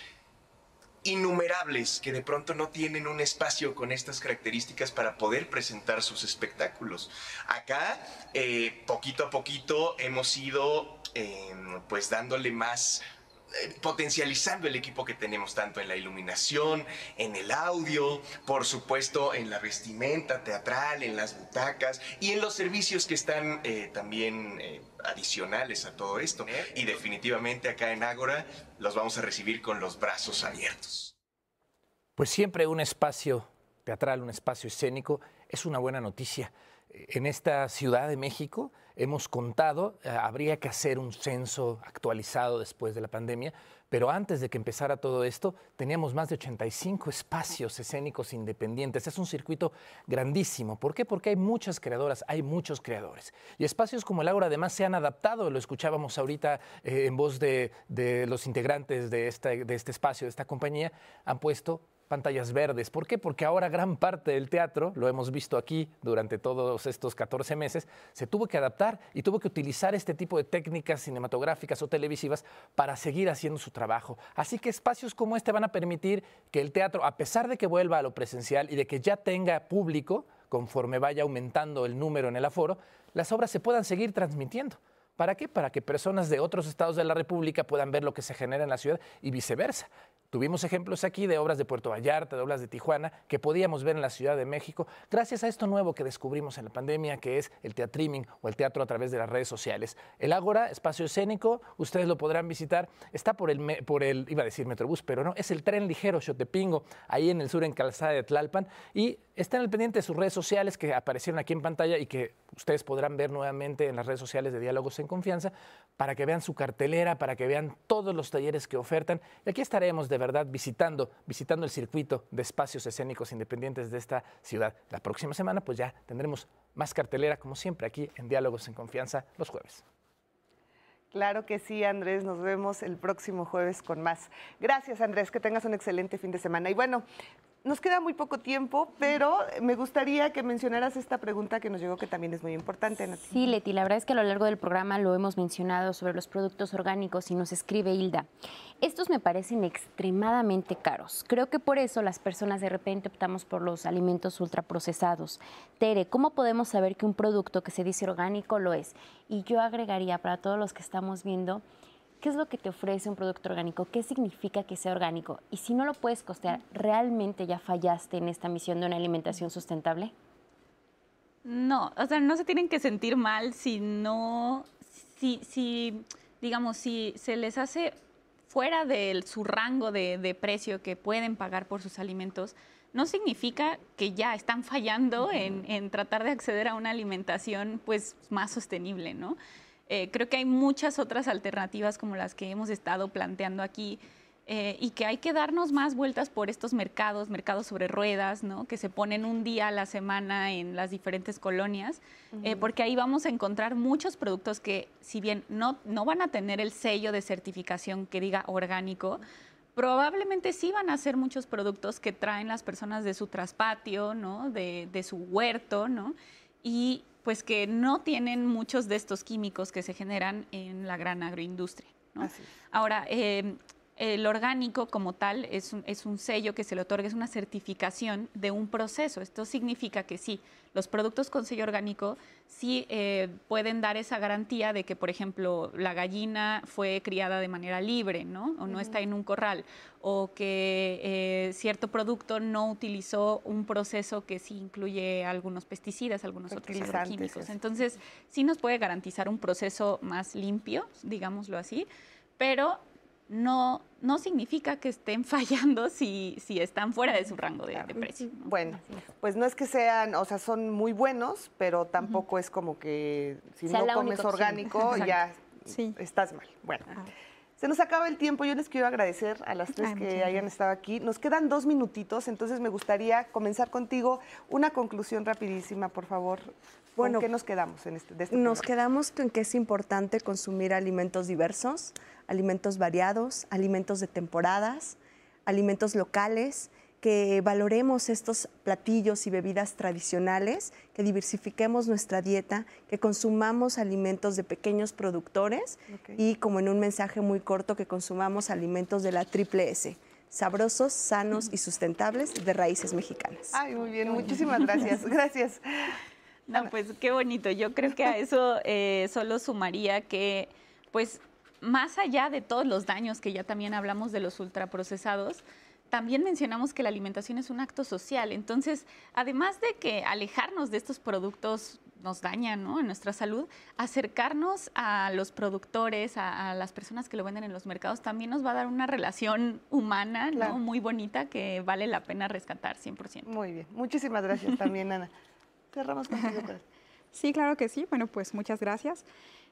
[SPEAKER 19] innumerables que de pronto no tienen un espacio con estas características para poder presentar sus espectáculos. Acá, eh, poquito a poquito, hemos ido eh, pues dándole más potencializando el equipo que tenemos tanto en la iluminación, en el audio, por supuesto en la vestimenta teatral, en las butacas y en los servicios que están eh, también eh, adicionales a todo esto. Y definitivamente acá en Ágora los vamos a recibir con los brazos abiertos.
[SPEAKER 16] Pues siempre un espacio teatral, un espacio escénico, es una buena noticia. En esta Ciudad de México hemos contado, eh, habría que hacer un censo actualizado después de la pandemia, pero antes de que empezara todo esto, teníamos más de 85 espacios escénicos independientes. Es un circuito grandísimo. ¿Por qué? Porque hay muchas creadoras, hay muchos creadores. Y espacios como el Aura además se han adaptado, lo escuchábamos ahorita eh, en voz de, los integrantes de este espacio, de esta compañía, han puesto pantallas verdes. ¿Por qué? Porque ahora gran parte del teatro, lo hemos visto aquí durante todos estos 14 meses, se tuvo que adaptar y tuvo que utilizar este tipo de técnicas cinematográficas o televisivas para seguir haciendo su trabajo. Así que espacios como este van a permitir que el teatro, a pesar de que vuelva a lo presencial y de que ya tenga público, conforme vaya aumentando el número en el aforo, las obras se puedan seguir transmitiendo. ¿Para qué? Para que personas de otros estados de la República puedan ver lo que se genera en la ciudad y viceversa. Tuvimos ejemplos aquí de obras de Puerto Vallarta, de obras de Tijuana, que podíamos ver en la Ciudad de México, gracias a esto nuevo que descubrimos en la pandemia, que es el teatriming o el teatro a través de las redes sociales. El Ágora, espacio escénico, ustedes lo podrán visitar, está por el, por el iba a decir Metrobús, pero no, es el tren ligero Xotepingo, ahí en el sur, en Calzada de Tlalpan, y están al pendiente de sus redes sociales que aparecieron aquí en pantalla y que ustedes podrán ver nuevamente en las redes sociales de Diálogos en Confianza, para que vean su cartelera, para que vean todos los talleres que ofertan. Y aquí estaremos de verdad visitando, visitando el circuito de espacios escénicos independientes de esta ciudad. La próxima semana pues ya tendremos más cartelera, como siempre, aquí en Diálogos en Confianza los jueves.
[SPEAKER 2] Claro que sí, Andrés. Nos vemos el próximo jueves con más. Gracias, Andrés. Que tengas un excelente fin de semana. Y bueno, nos queda muy poco tiempo, pero me gustaría que mencionaras esta pregunta que nos llegó que también es muy importante.
[SPEAKER 3] Sí, Leti, la verdad es que a lo largo del programa lo hemos mencionado sobre los productos orgánicos y nos escribe Hilda. Estos me parecen extremadamente caros. Creo que por eso las personas de repente optamos por los alimentos ultraprocesados. Tere, ¿cómo podemos saber que un producto que se dice orgánico lo es? Y yo agregaría para todos los que estamos viendo, ¿Qué es lo que te ofrece un producto orgánico? ¿Qué significa que sea orgánico? Y si no lo puedes costear, ¿realmente ya fallaste en esta misión de una alimentación sustentable?
[SPEAKER 9] No, o sea, no se tienen que sentir mal si no, si, si digamos, si se les hace fuera de su rango de, precio que pueden pagar por sus alimentos, no significa que ya están fallando en, en tratar de acceder a una alimentación pues más sostenible, ¿no? Eh, creo que hay muchas otras alternativas como las que hemos estado planteando aquí eh, y que hay que darnos más vueltas por estos mercados, mercados sobre ruedas, ¿no? que se ponen un día a la semana en las diferentes colonias, eh, porque ahí vamos a encontrar muchos productos que, si bien no, no van a tener el sello de certificación que diga orgánico, probablemente sí van a ser muchos productos que traen las personas de su traspatio, ¿no? de, de su huerto, ¿no? y pues que no tienen muchos de estos químicos que se generan en la gran agroindustria. Ahora, eh, el orgánico como tal es un, es un, sello que se le otorga, es una certificación de un proceso. Esto significa que sí, los productos con sello orgánico sí eh, pueden dar esa garantía de que, por ejemplo, la gallina fue criada de manera libre, ¿no? O no está en un corral, o que eh, cierto producto no utilizó un proceso que sí incluye algunos pesticidas, algunos otros químicos. Entonces, sí nos puede garantizar un proceso más limpio, digámoslo así, pero no, no significa que estén [LAUGHS] fallando si, si están fuera de su rango de, precio.
[SPEAKER 2] Bueno, pues no es que sean, o sea, son muy buenos, pero tampoco es como que si no comes orgánico [LAUGHS] ya estás mal. Bueno. Se nos acaba el tiempo. Yo les quiero agradecer a las tres que hayan estado aquí. Nos quedan dos minutitos, entonces me gustaría comenzar contigo. Una conclusión rapidísima, por favor. Bueno, ¿Con qué nos quedamos en este, este
[SPEAKER 7] Nos quedamos en que es importante consumir alimentos diversos, alimentos variados, alimentos de temporadas, alimentos locales, que valoremos estos platillos y bebidas tradicionales, que diversifiquemos nuestra dieta, que consumamos alimentos de pequeños productores y como en un mensaje muy corto, que consumamos alimentos de la triple S sabrosos, sanos y sustentables de raíces mexicanas.
[SPEAKER 2] Ay, muy bien, muchísimas gracias. [LAUGHS] Gracias.
[SPEAKER 9] No, pues qué bonito. Yo creo que a eso eh, solo sumaría que, pues, más allá de todos los daños que ya también hablamos de los ultraprocesados, también mencionamos que la alimentación es un acto social. Entonces, además de que alejarnos de estos productos nos daña ¿no? en nuestra salud, acercarnos a los productores, a, las personas que lo venden en los mercados, también nos va a dar una relación humana ¿no? muy bonita que vale la pena rescatar 100%.
[SPEAKER 2] Muy bien. Muchísimas gracias también, Ana. Cerramos contigo. [LAUGHS]
[SPEAKER 8] Sí, claro que sí. Bueno, pues muchas gracias.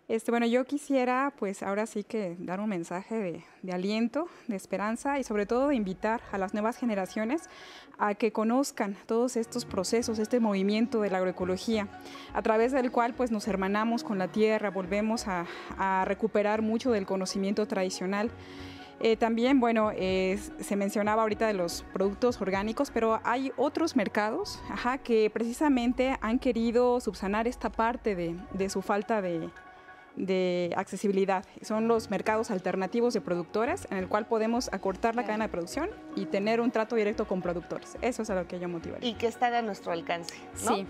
[SPEAKER 8] Este, bueno, yo quisiera pues ahora sí que dar un mensaje de, aliento, de esperanza y sobre todo de invitar a las nuevas generaciones a que conozcan todos estos procesos, este movimiento de la agroecología, a través del cual pues nos hermanamos con la tierra, volvemos a, recuperar mucho del conocimiento tradicional. Eh, también, bueno, se mencionaba ahorita de los productos orgánicos, pero hay otros mercados que precisamente han querido subsanar esta parte de su falta de, de accesibilidad. Son los mercados alternativos de productores en el cual podemos acortar la cadena de producción y tener un trato directo con productores. Eso es a lo que yo motivaría.
[SPEAKER 2] Y que está a nuestro alcance. [LAUGHS]
[SPEAKER 8] Sí.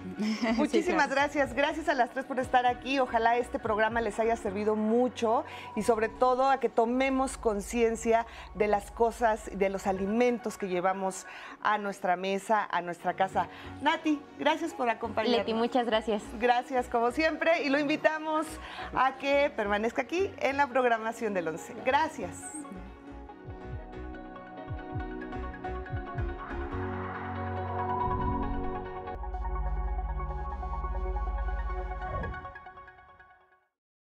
[SPEAKER 2] Muchísimas gracias. Gracias a las tres por estar aquí. Ojalá este programa les haya servido mucho y sobre todo a que tomemos conciencia de las cosas, de los alimentos que llevamos a nuestra mesa, a nuestra casa. Nati, gracias por acompañarnos.
[SPEAKER 3] Leti, muchas gracias.
[SPEAKER 2] Gracias como siempre y lo invitamos a que permanezca aquí en la programación del 11. Gracias.